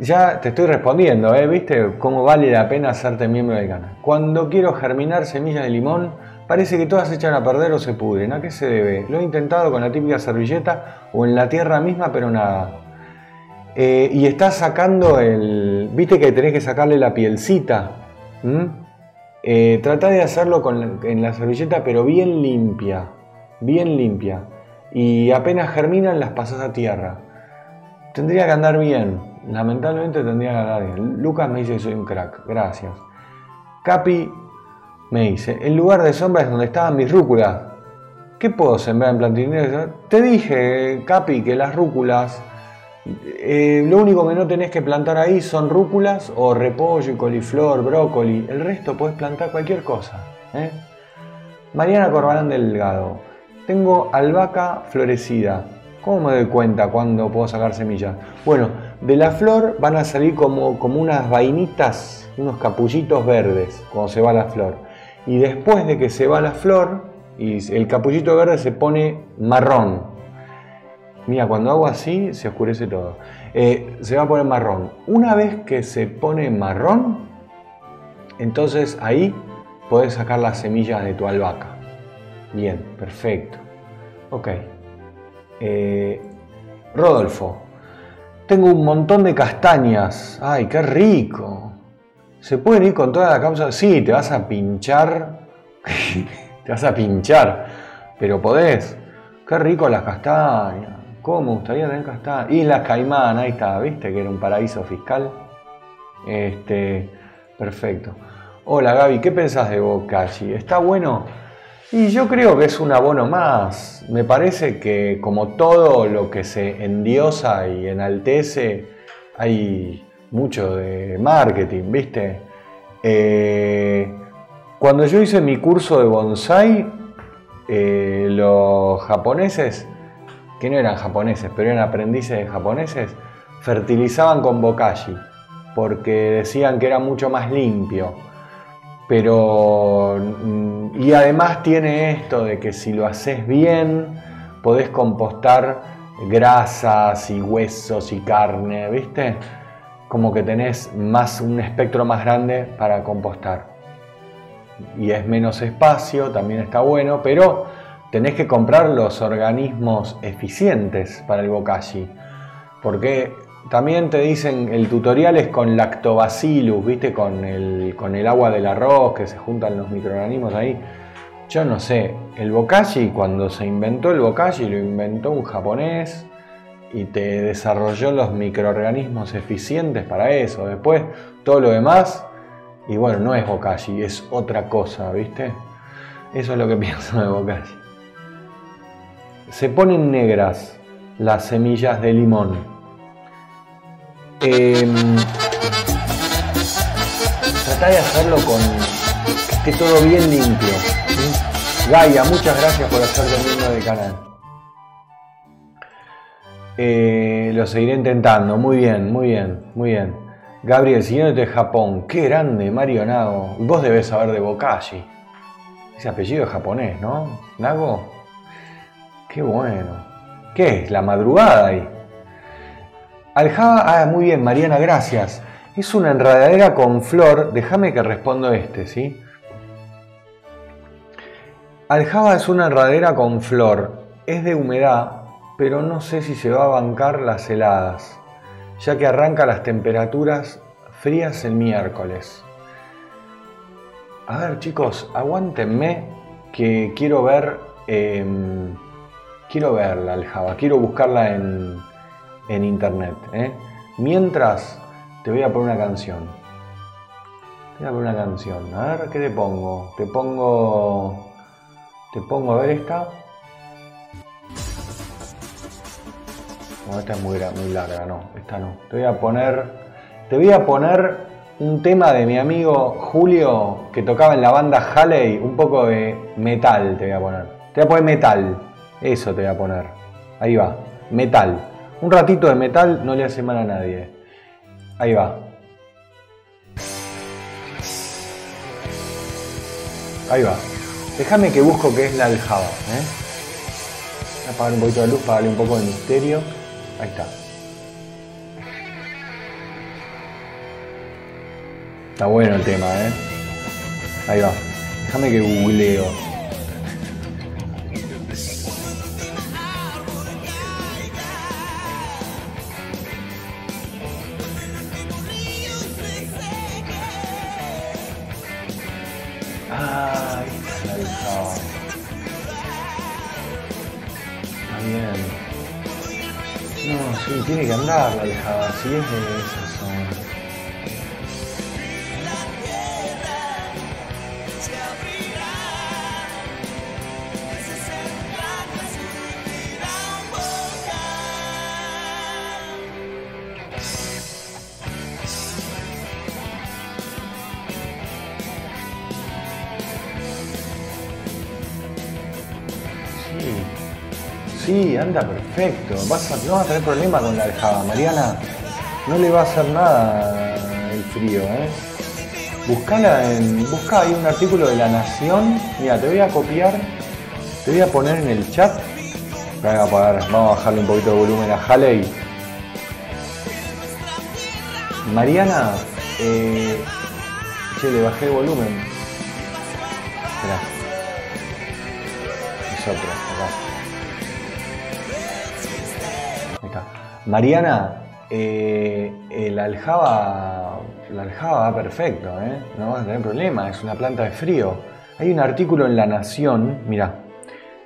ya te estoy respondiendo, ¿eh? ¿Viste cómo vale la pena hacerte miembro del canal? Cuando quiero germinar semillas de limón, parece que todas se echan a perder o se pudren. ¿A qué se debe? Lo he intentado con la típica servilleta o en la tierra misma, pero nada. Eh, y estás sacando el... ¿Viste que tenés que sacarle la pielcita? Eh, trata de hacerlo con en la servilleta, pero bien limpia. Bien limpia. Y apenas germinan, las pasas a tierra. Tendría que andar bien. Lamentablemente tendría que hablar Lucas me dice que soy un crack. Gracias. Capi me dice, el lugar de sombra es donde estaban mis rúculas. ¿Qué puedo sembrar en plantines? Te dije, Capi, que las rúculas, eh, lo único que no tenés que plantar ahí son rúculas o repollo, coliflor, brócoli. El resto puedes plantar cualquier cosa. ¿eh? Mariana Corbalán Delgado. Tengo albahaca florecida. ¿Cómo me doy cuenta cuando puedo sacar semillas? Bueno, de la flor van a salir como, como unas vainitas, unos capullitos verdes cuando se va la flor. Y después de que se va la flor, y el capullito verde se pone marrón. Mira, cuando hago así se oscurece todo. Eh, se va a poner marrón. Una vez que se pone marrón, entonces ahí puedes sacar las semillas de tu albahaca. Bien, perfecto. Ok. Eh, Rodolfo, tengo un montón de castañas. Ay, qué rico. ¿Se pueden ir con toda la causa? Sí, te vas a pinchar. te vas a pinchar. Pero podés. Qué rico las castañas. ¿Cómo gustaría tener castañas? Islas Caimán, ahí está, ¿viste? Que era un paraíso fiscal. Este, perfecto. Hola Gaby, ¿qué pensás de Bocachi? ¿Está bueno? Y yo creo que es un abono más. Me parece que como todo lo que se endiosa y enaltece, hay mucho de marketing, ¿viste? Eh, cuando yo hice mi curso de bonsai, eh, los japoneses que no eran japoneses, pero eran aprendices de japoneses, fertilizaban con bokashi, porque decían que era mucho más limpio. Pero, mm, y además tiene esto de que si lo haces bien, podés compostar grasas y huesos y carne, ¿viste? Como que tenés más, un espectro más grande para compostar. Y es menos espacio, también está bueno, pero tenés que comprar los organismos eficientes para el bokashi. Porque también te dicen, el tutorial es con lactobacillus, ¿viste? Con el, con el agua del arroz, que se juntan los microorganismos ahí. Yo no sé, el bokashi, cuando se inventó el bokashi, lo inventó un japonés y te desarrolló los microorganismos eficientes para eso. Después, todo lo demás, y bueno, no es bokashi, es otra cosa, ¿viste? Eso es lo que pienso de bokashi. Se ponen negras las semillas de limón. Eh, trata de hacerlo con que esté todo bien limpio. Gaia, muchas gracias por hacerte miembro del canal. Eh, lo seguiré intentando. Muy bien, muy bien, muy bien. Gabriel, señor de Japón. Qué grande, Mario Nago. Vos debés saber de Bokashi. Ese apellido es japonés, ¿no? ¿Nago? Qué bueno. ¿Qué es? ¿La madrugada ahí? Aljaba, ah, muy bien, Mariana, gracias. Es una enredadera con flor. Déjame que respondo este, ¿sí? Aljaba es una enredadera con flor. Es de humedad, pero no sé si se va a bancar las heladas, ya que arranca las temperaturas frías el miércoles. A ver chicos, aguántenme que quiero ver, em, quiero verla aljaba, quiero buscarla en, en internet. ¿eh? Mientras te voy a poner una canción. Te voy a poner una canción. A ver, ¿qué te pongo? Te pongo... Te pongo a ver esta. No, esta es muy, larga, no, esta no. Te voy a poner. Te voy a poner un tema de mi amigo Julio que tocaba en la banda Halley, un poco de metal te voy a poner. Te voy a poner metal. Eso te voy a poner. Ahí va. Metal. Un ratito de metal no le hace mal a nadie. Ahí va. Ahí va. Déjame que busco qué es la aljaba. ¿eh? Voy a apagar un poquito de luz para darle un poco de misterio. Ahí está. Está bueno el tema, ¿eh? Ahí va. Déjame que googleo. 10 Sí, anda perfecto. Vas a, no vas a tener problema con la dejada, Mariana no le va a hacer nada el frío, ¿eh? Buscala en. Busca ahí un artículo de La Nación. Mira, te voy a copiar. Te voy a poner en el chat. Vamos a, vamos a bajarle un poquito de volumen a Halley. Mariana, eh, che, le bajé el volumen. Espera. Es otro, acá. Mariana, eh, el aljaba, la aljaba va perfecto, ¿eh? no vas a tener problema, es una planta de frío. Hay un artículo en La Nación, mira,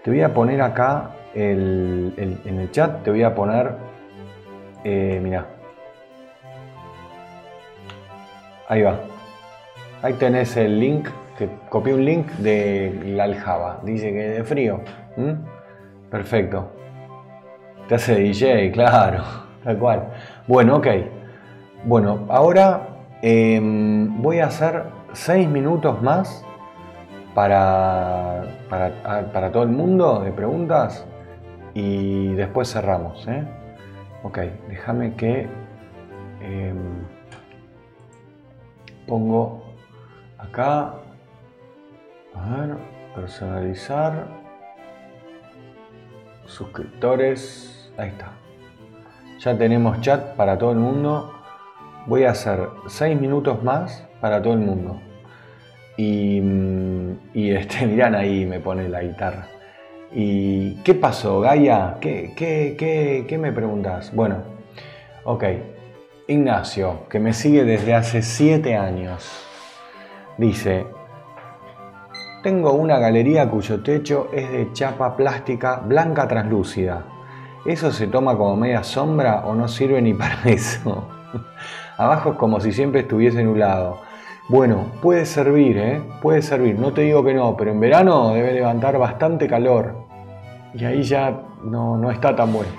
te voy a poner acá en el chat, te voy a poner, eh, mira, ahí va, ahí tenés el link, que copié un link de la aljaba, dice que es de frío, perfecto. Te hace DJ, claro, tal cual. Bueno, ok. Bueno, ahora em, voy a hacer seis minutos más para, para, todo el mundo de preguntas y después cerramos. ¿eh? Ok, déjame que em, pongo acá, personalizar, suscriptores, ahí está. Ya tenemos chat para todo el mundo. Voy a hacer 6 minutos más para todo el mundo. Y, mm, y este, miran ahí, me pone la guitarra. ¿Y qué pasó, Gaia? ¿Qué, qué, me preguntas? Bueno, ok. Ignacio, que me sigue desde hace 7 años, dice, tengo una galería cuyo techo es de chapa plástica blanca translúcida. ¿Eso se toma como media sombra o no sirve ni para eso? Abajo es como si siempre estuviese nublado. Bueno, puede servir, ¿eh? Puede servir, no te digo que no, pero en verano debe levantar bastante calor. Y ahí ya no, no está tan bueno.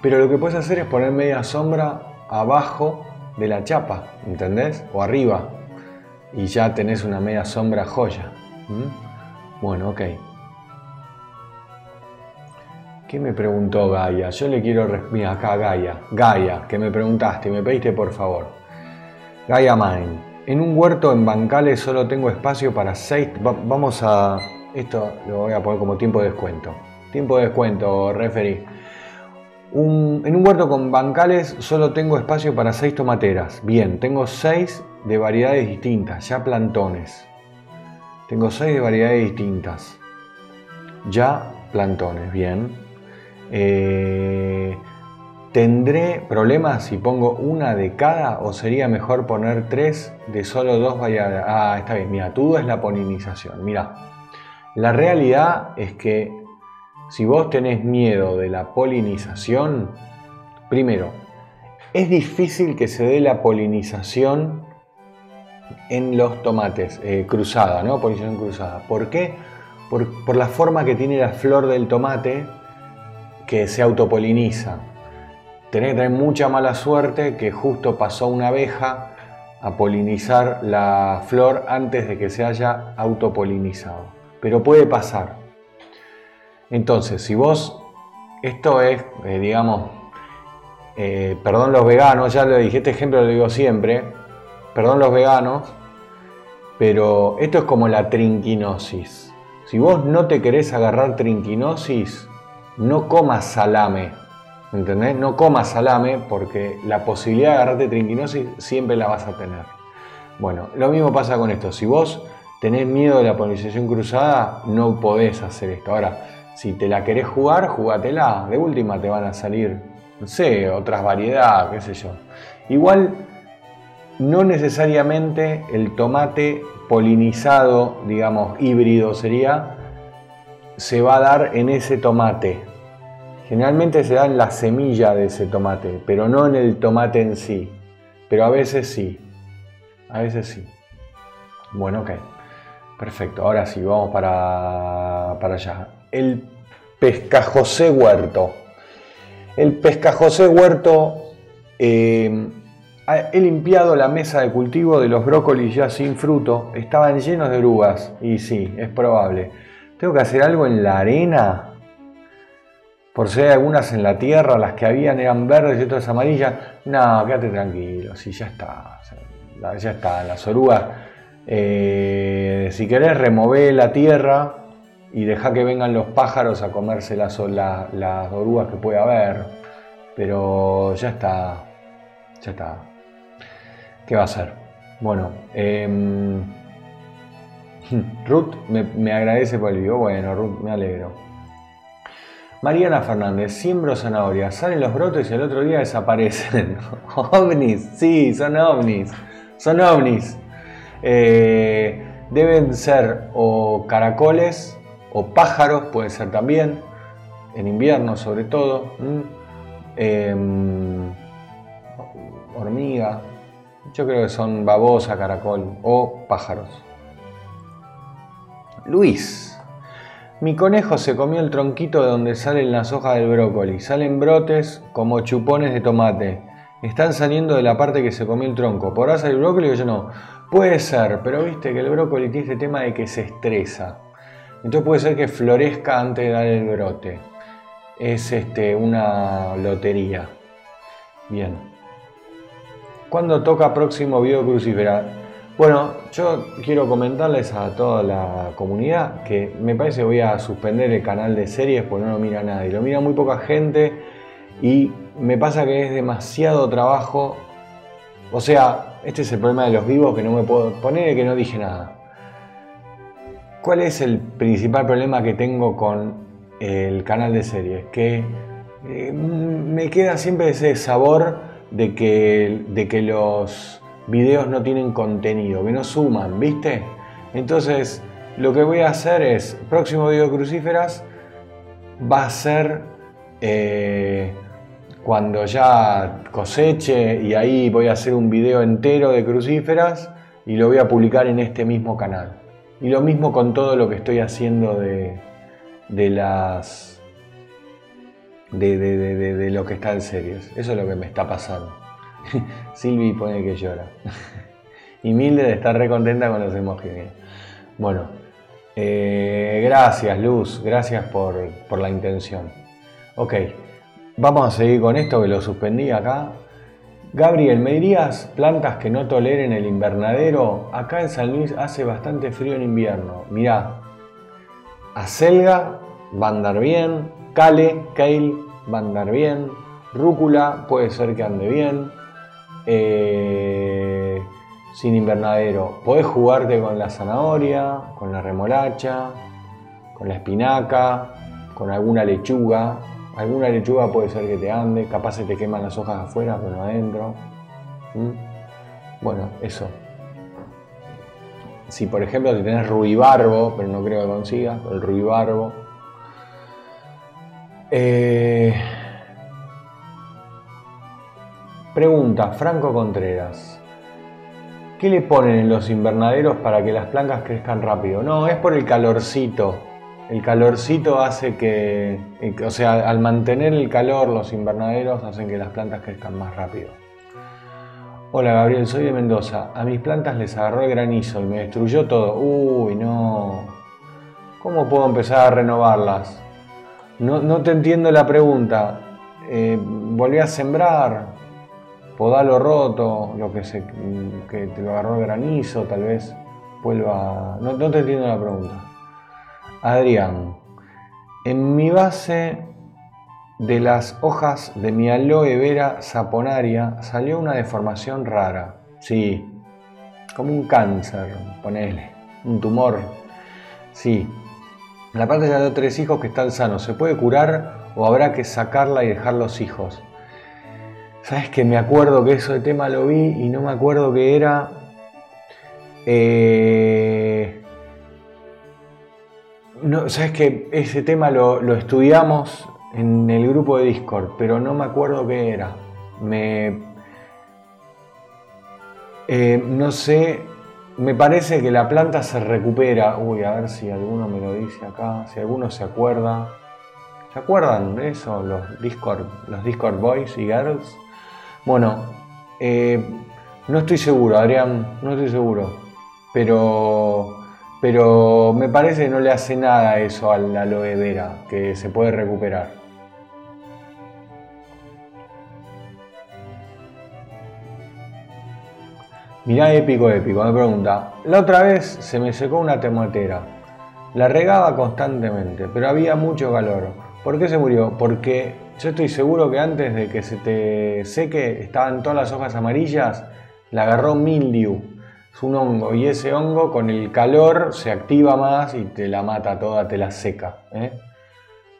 Pero lo que puedes hacer es poner media sombra abajo de la chapa, ¿entendés? O arriba. Y ya tenés una media sombra joya. Bueno, ok. ¿Qué me preguntó Gaia? Yo le quiero... Mira, acá Gaia. Gaia, que me preguntaste, me pediste por favor. Gaia Mind. En un huerto en Bancales solo tengo espacio para seis. vamos a. Esto lo voy a poner como tiempo de descuento. Tiempo de descuento, referí. en un huerto con bancales solo tengo espacio para seis tomateras. Bien, tengo seis de variedades distintas, ya plantones. Tengo seis de variedades distintas. Ya plantones, bien. Eh, ¿Tendré problemas si pongo una de cada o sería mejor poner tres de solo dos variedades? Ah, está bien, mira, todo es la polinización. Mira, la realidad es que si vos tenés miedo de la polinización, primero, es difícil que se dé la polinización en los tomates, eh, cruzada, ¿no? Polinización cruzada. ¿Por qué? Por, por la forma que tiene la flor del tomate que se autopoliniza tenés que tener mucha mala suerte que justo pasó una abeja a polinizar la flor antes de que se haya autopolinizado. Pero puede pasar. Entonces, si vos, esto es, eh, digamos, eh, perdón los veganos, ya lo dije, este ejemplo lo digo siempre, perdón los veganos, pero esto es como la trinquinosis. Si vos no te querés agarrar trinquinosis, no comas salame ¿Entendés? No comas salame porque la posibilidad de agarrarte trinquinosis siempre la vas a tener. Bueno, lo mismo pasa con esto. Si vos tenés miedo de la polinización cruzada, no podés hacer esto. Ahora, si te la querés jugar, jugátela. De última te van a salir, no sé, otras variedades, qué sé yo. Igual, no necesariamente el tomate polinizado, digamos, híbrido sería, se va a dar en ese tomate. Generalmente se da en la semilla de ese tomate, pero no en el tomate en sí. Pero a veces sí. A veces sí. Bueno, ok. Perfecto. Ahora sí, vamos para, para allá. El pescajosé huerto. El pescajosé huerto. Eh, he limpiado la mesa de cultivo de los brócolis ya sin fruto. Estaban llenos de orugas. Y sí, es probable. ¿Tengo que hacer algo en la arena? por si hay algunas en la tierra, las que habían eran verdes y otras amarillas. No, quédate tranquilo, sí, ya está. Ya está, las orugas. Eh, si querés, remové la tierra y deja que vengan los pájaros a comerse las, orugas que puede haber. Pero ya está. Ya está. ¿Qué va a hacer? Bueno, em, Ruth me, agradece por el video. Bueno, Ruth, me alegro. Mariana Fernández, siembro zanahoria, salen los brotes y el otro día desaparecen. ovnis, sí, son ovnis, son ovnis. Eh, deben ser o caracoles o pájaros, puede ser también, en invierno sobre todo. Em, hormiga, yo creo que son babosa, caracol o pájaros. Luis, mi conejo se comió el tronquito de donde salen las hojas del brócoli. Salen brotes como chupones de tomate. Están saliendo de la parte que se comió el tronco. ¿Podrá salir brócoli o yo no? Puede ser, pero viste que el brócoli tiene este tema de que se estresa. Entonces puede ser que florezca antes de dar el brote. es este, una lotería. Bien. ¿Cuándo toca próximo video crucífera? Bueno, yo quiero comentarles a toda la comunidad que me parece que voy a suspender el canal de series porque no lo mira nadie. Lo mira muy poca gente y me pasa que es demasiado trabajo. O sea, este es el problema de los vivos que no me puedo poner y que no dije nada. ¿Cuál es el principal problema que tengo con el canal de series? Que eh, me queda siempre ese sabor de que, de que los videos no tienen contenido, que no suman, ¿viste? Entonces, lo que voy a hacer es, próximo video crucíferas va a ser eh, cuando ya coseche y ahí voy a hacer un video entero de crucíferas y lo voy a publicar en este mismo canal. Y lo mismo con todo lo que estoy haciendo de, de las... De, de, lo que está en series. Eso es lo que me está pasando. Silvi pone que llora. y Milde de estar re contenta con los emojis. Bueno, eh, gracias Luz, gracias por, por la intención. Ok, vamos a seguir con esto que lo suspendí acá. Gabriel, ¿me dirías plantas que no toleren el invernadero? Acá en San Luis hace bastante frío en invierno. Mirá, acelga va a andar bien, cale, kale va a andar bien, rúcula puede ser que ande bien, eh, sin invernadero. Podés jugarte con la zanahoria, con la remolacha, con la espinaca, con alguna lechuga. Alguna lechuga puede ser que te ande, capaz se te queman las hojas afuera, pero no adentro. ¿Mm? Bueno, eso. Si por ejemplo te tenés ruibarbo, pero no creo que consigas, el ruibarbo. Eh, Pregunta Franco Contreras. ¿Qué le ponen en los invernaderos para que las plantas crezcan rápido? No, es por el calorcito. El calorcito hace que, o sea, al mantener el calor, los invernaderos hacen que las plantas crezcan más rápido. Hola Gabriel, soy de Mendoza. A mis plantas les agarró el granizo y me destruyó todo. Uy, no. ¿Cómo puedo empezar a renovarlas? No, no te entiendo la pregunta. Eh, ¿Volví a sembrar? Podalo roto, lo que, se, que te lo agarró el granizo, tal vez vuelva... No, te entiendo la pregunta. Adrián, en mi base de las hojas de mi aloe vera saponaria salió una deformación rara. Sí, como un cáncer, ponele, un tumor. Sí. La parte de tres hijos que están sanos. ¿Se puede curar o habrá que sacarla y dejar los hijos? Sabes que me acuerdo que eso de tema lo vi y no me acuerdo que era. Eh, sabes que ese tema lo, estudiamos en el grupo de Discord, pero no me acuerdo qué era. Me. Eh, no sé. Me parece que la planta se recupera. Uy, a ver si alguno me lo dice acá, si alguno se acuerda. ¿Se acuerdan de eso? Los Discord, los Discord Boys y Girls. Bueno, eh, no estoy seguro, Adrián, no estoy seguro. Pero, pero me parece que no le hace nada eso al aloe vera, que se puede recuperar. Mirá épico, épico, me pregunta. La otra vez se me secó una tematera. La regaba constantemente, pero había mucho calor. ¿Por qué se murió? Porque yo estoy seguro que antes de que se te seque estaban todas las hojas amarillas, la agarró mildew. Es un hongo y ese hongo con el calor se activa más y te la mata toda, te la seca. ¿eh?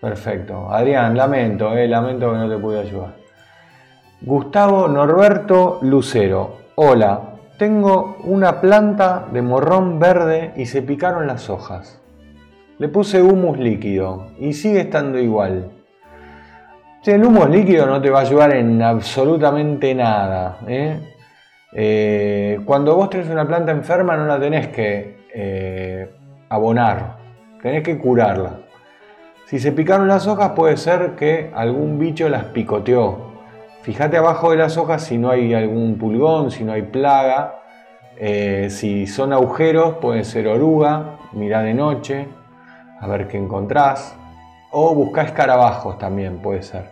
Perfecto. Adrián, lamento, eh, lamento que no te pude ayudar. Gustavo Norberto Lucero. Hola, tengo una planta de morrón verde y se picaron las hojas. Le puse humus líquido y sigue estando igual el humo líquido no te va a ayudar en absolutamente nada. ¿eh? Eh, cuando vos tenés una planta enferma no la tenés que eh, abonar, tenés que curarla. Si se picaron las hojas puede ser que algún bicho las picoteó. Fíjate abajo de las hojas si no hay algún pulgón, si no hay plaga. si son agujeros puede ser oruga, mirá de noche, a ver qué encontrás. O buscar escarabajos también, puede ser.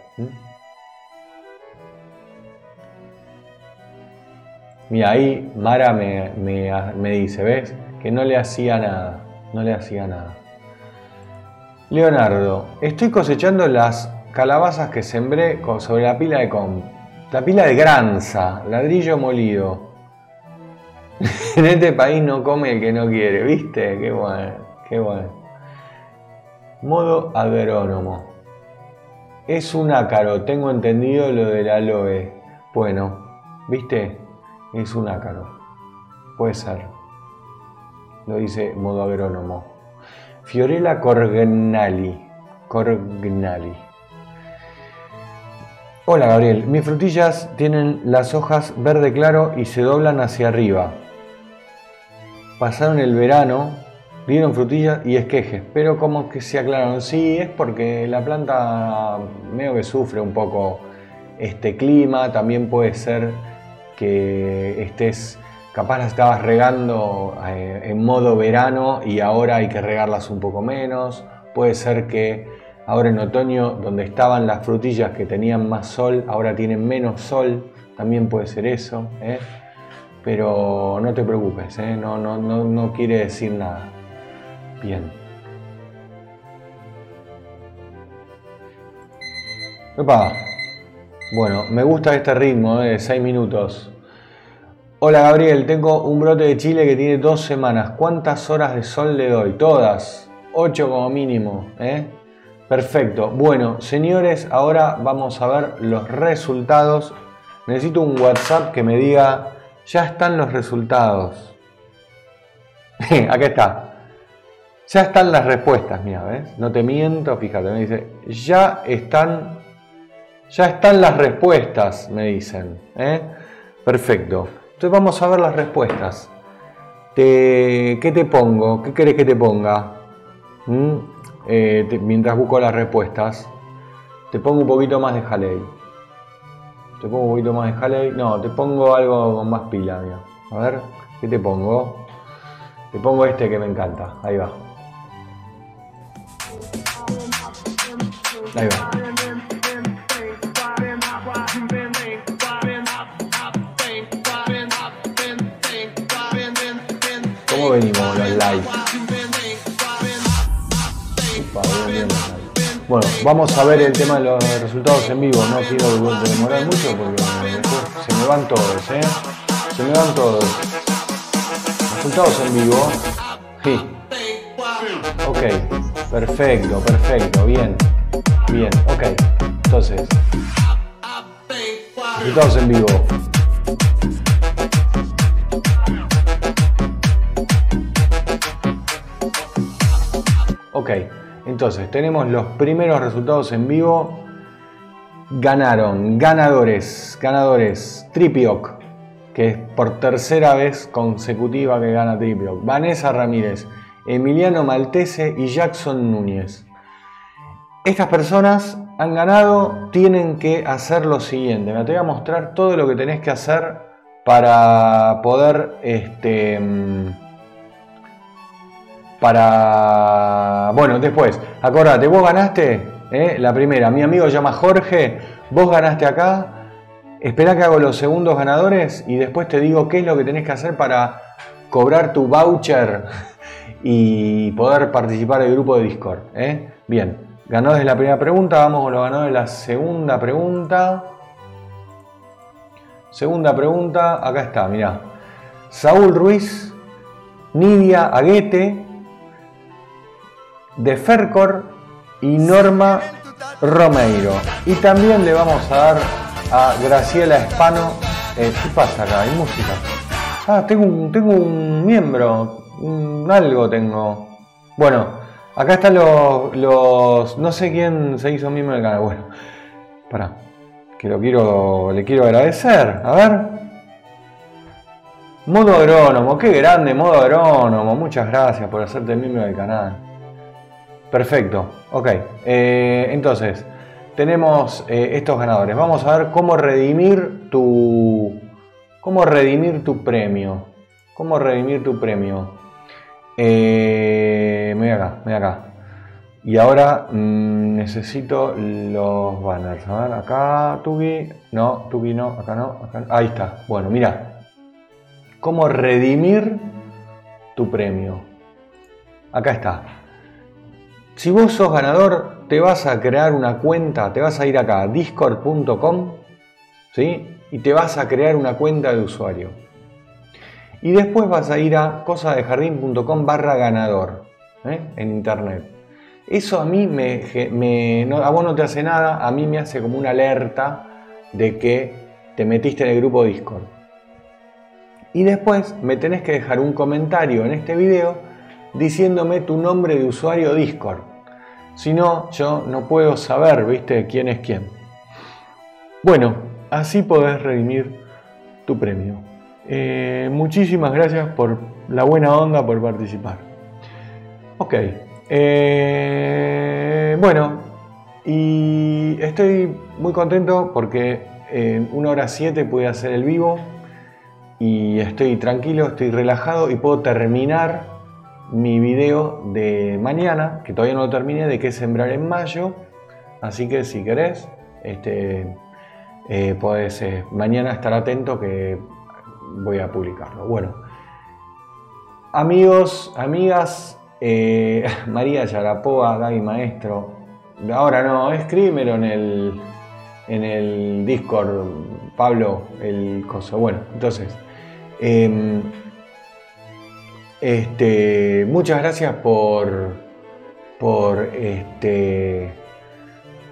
Mira, ahí Mara me, me, dice, ¿ves? Que no le hacía nada. No le hacía nada. Leonardo, estoy cosechando las calabazas que sembré sobre la pila de. La pila de granza, ladrillo molido. en este país no come el que no quiere, ¿viste? Qué bueno, qué bueno. Modo agrónomo. Es un ácaro, tengo entendido lo del aloe. Bueno, ¿viste? es un ácaro. Puede ser. Lo dice modo agrónomo. Fiorella corgnali. Corgnali. Hola Gabriel, mis frutillas tienen las hojas verde claro y se doblan hacia arriba. Pasaron el verano, dieron frutillas y esquejes, pero como que se aclararon. Sí, es porque la planta medio que sufre un poco este clima, también puede ser que estés, capaz las estabas regando eh, en modo verano y ahora hay que regarlas un poco menos. Puede ser que ahora en otoño, donde estaban las frutillas que tenían más sol, ahora tienen menos sol. También puede ser eso. ¿eh? Pero no te preocupes, ¿eh? no, no, no, no quiere decir nada. Bien. Bueno, me gusta este ritmo de 6 minutos. Hola Gabriel, tengo un brote de chile que tiene dos semanas. ¿Cuántas horas de sol le doy? Todas. Ocho como mínimo. ¿eh? Perfecto. Bueno, señores, ahora vamos a ver los resultados. Necesito un WhatsApp que me diga, ya están los resultados. Acá está. Ya están las respuestas, mira, ¿ves? No te miento, fíjate, me dice, ya están, ya están las respuestas, me dicen. ¿eh? Perfecto. Entonces vamos a ver las respuestas. ¿Qué te pongo? ¿Qué querés que te ponga? ¿Mm? Eh, mientras busco las respuestas, te pongo un poquito más de jalei. Te pongo un poquito más de jalei. No, te pongo algo con más pila. A ver, ¿qué te pongo? Te pongo este que me encanta. Ahí va. Ahí va. ¿Cómo venimos los live? Bueno, vamos a ver el tema de los resultados en vivo. No quiero demorar mucho porque se me van todos, ¿eh? Se me van todos. Resultados en vivo. Sí. Ok. Perfecto, perfecto. Bien. Bien. Ok. Entonces. Resultados en vivo. Ok, entonces tenemos los primeros resultados en vivo. Ganaron, ganadores, ganadores, Tripioc, que es por tercera vez consecutiva que gana Tripioc. Vanessa Ramírez, Emiliano Maltese y Jackson Núñez. Estas personas han ganado, tienen que hacer lo siguiente. Me te voy a mostrar todo lo que tenés que hacer para poder este, mm, para... Bueno, después, acordate, vos ganaste ¿eh? la primera, mi amigo llama Jorge, vos ganaste acá, espera que hago los segundos ganadores y después te digo qué es lo que tenés que hacer para cobrar tu voucher y poder participar del grupo de Discord. ¿eh? Bien, ganó desde la primera pregunta, vamos con lo ganó de la segunda pregunta. Segunda pregunta, acá está, mirá. Saúl Ruiz, Nidia Aguete, de Fercor y Norma Romeiro. Y también le vamos a dar a Graciela Espano. Eh, ¿Qué pasa acá? ¿Hay música? Ah, tengo un, tengo un miembro. algo tengo. Bueno, acá están los, los. No sé quién se hizo miembro del canal. Bueno, para. Que lo quiero. Le quiero agradecer. A ver. Modo agrónomo, qué grande, modo agrónomo. Muchas gracias por hacerte miembro del canal. Perfecto, ok. Eh, entonces, tenemos eh, estos ganadores. Vamos a ver cómo redimir tu. cómo redimir tu premio. Cómo redimir tu premio. Eh, me acá, me acá. Y ahora mm, necesito los banners. A acá, Tubi. No, Tubi no, acá no. Ahí está. Bueno, mira. ¿Cómo redimir tu premio? Acá está. Si vos sos ganador, te vas a crear una cuenta, te vas a ir acá, discord.com, ¿sí? Y te vas a crear una cuenta de usuario. Y después vas a ir a cosadejardín.com barra ganador, ¿eh? en internet. Eso a mí me, no, a vos no te hace nada, a mí me hace como una alerta de que te metiste en el grupo Discord. Y después me tenés que dejar un comentario en este video diciéndome tu nombre de usuario Discord. Si no, yo no puedo saber, viste, quién es quién. Bueno, así podés redimir tu premio. Eh, muchísimas gracias por la buena onda, por participar. Ok, eh, bueno, y estoy muy contento porque en una hora 7 pude hacer el vivo y estoy tranquilo, estoy relajado y puedo terminar mi video de mañana, que todavía no lo terminé, de qué sembrar en mayo. Así que si querés, este, eh, podés mañana estar atento que voy a publicarlo. Bueno, amigos, amigas, eh, María Yarapoa, Gaby Maestro. Ahora no, escríbemelo en el, en el Discord, Pablo, el coso. Bueno, entonces, em, este, muchas gracias por, por, este,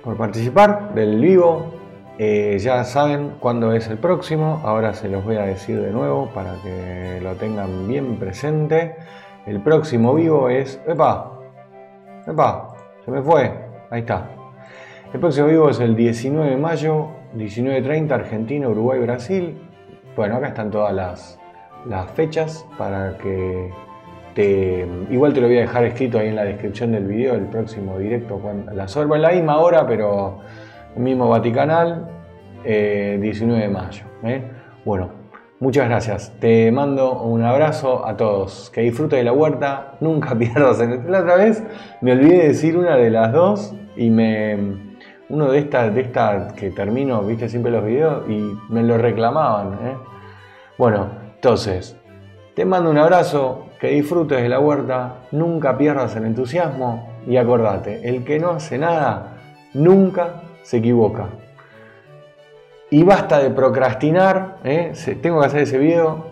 por participar del vivo. Eh, ya saben cuándo es el próximo, ahora se los voy a decir de nuevo para que lo tengan bien presente. El próximo vivo es. ¡Epa! ¡Epa! Se me fue. Ahí está. El próximo vivo es el 19 de mayo, 19.30, Argentina, Uruguay, Brasil. Bueno, acá están todas las, las fechas para que te. Igual te lo voy a dejar escrito ahí en la descripción del video, el próximo directo. Cuando, la sorba en la misma hora, pero mismo Vaticanal, 19 eh, de mayo. ¿eh? Bueno, Muchas gracias. Te mando un abrazo a todos. Que disfrutes de la huerta. Nunca pierdas. La otra vez me olvidé de decir una de las dos y me. Uno de estas de esta que termino, viste siempre los videos y me lo reclamaban. ¿eh? Bueno, entonces, te mando un abrazo. Que disfrutes de la huerta. Nunca pierdas el entusiasmo. Y acordate, el que no hace nada, nunca se equivoca. Y basta de procrastinar, ¿eh? tengo que hacer ese video.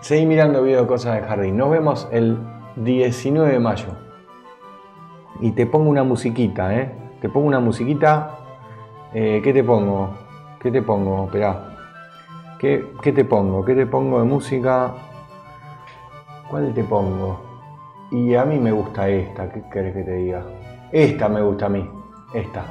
Seguí mirando video de cosas de jardín. Nos vemos el 19 de mayo. Y te pongo una musiquita, ¿eh? Te pongo una musiquita. Eh, ¿Qué te pongo? ¿Qué te pongo? Esperá. ¿Qué, ¿Qué te pongo? ¿Qué te pongo de música? ¿Cuál te pongo? Y a mí me gusta esta, ¿qué querés que te diga? Esta me gusta a mí, esta.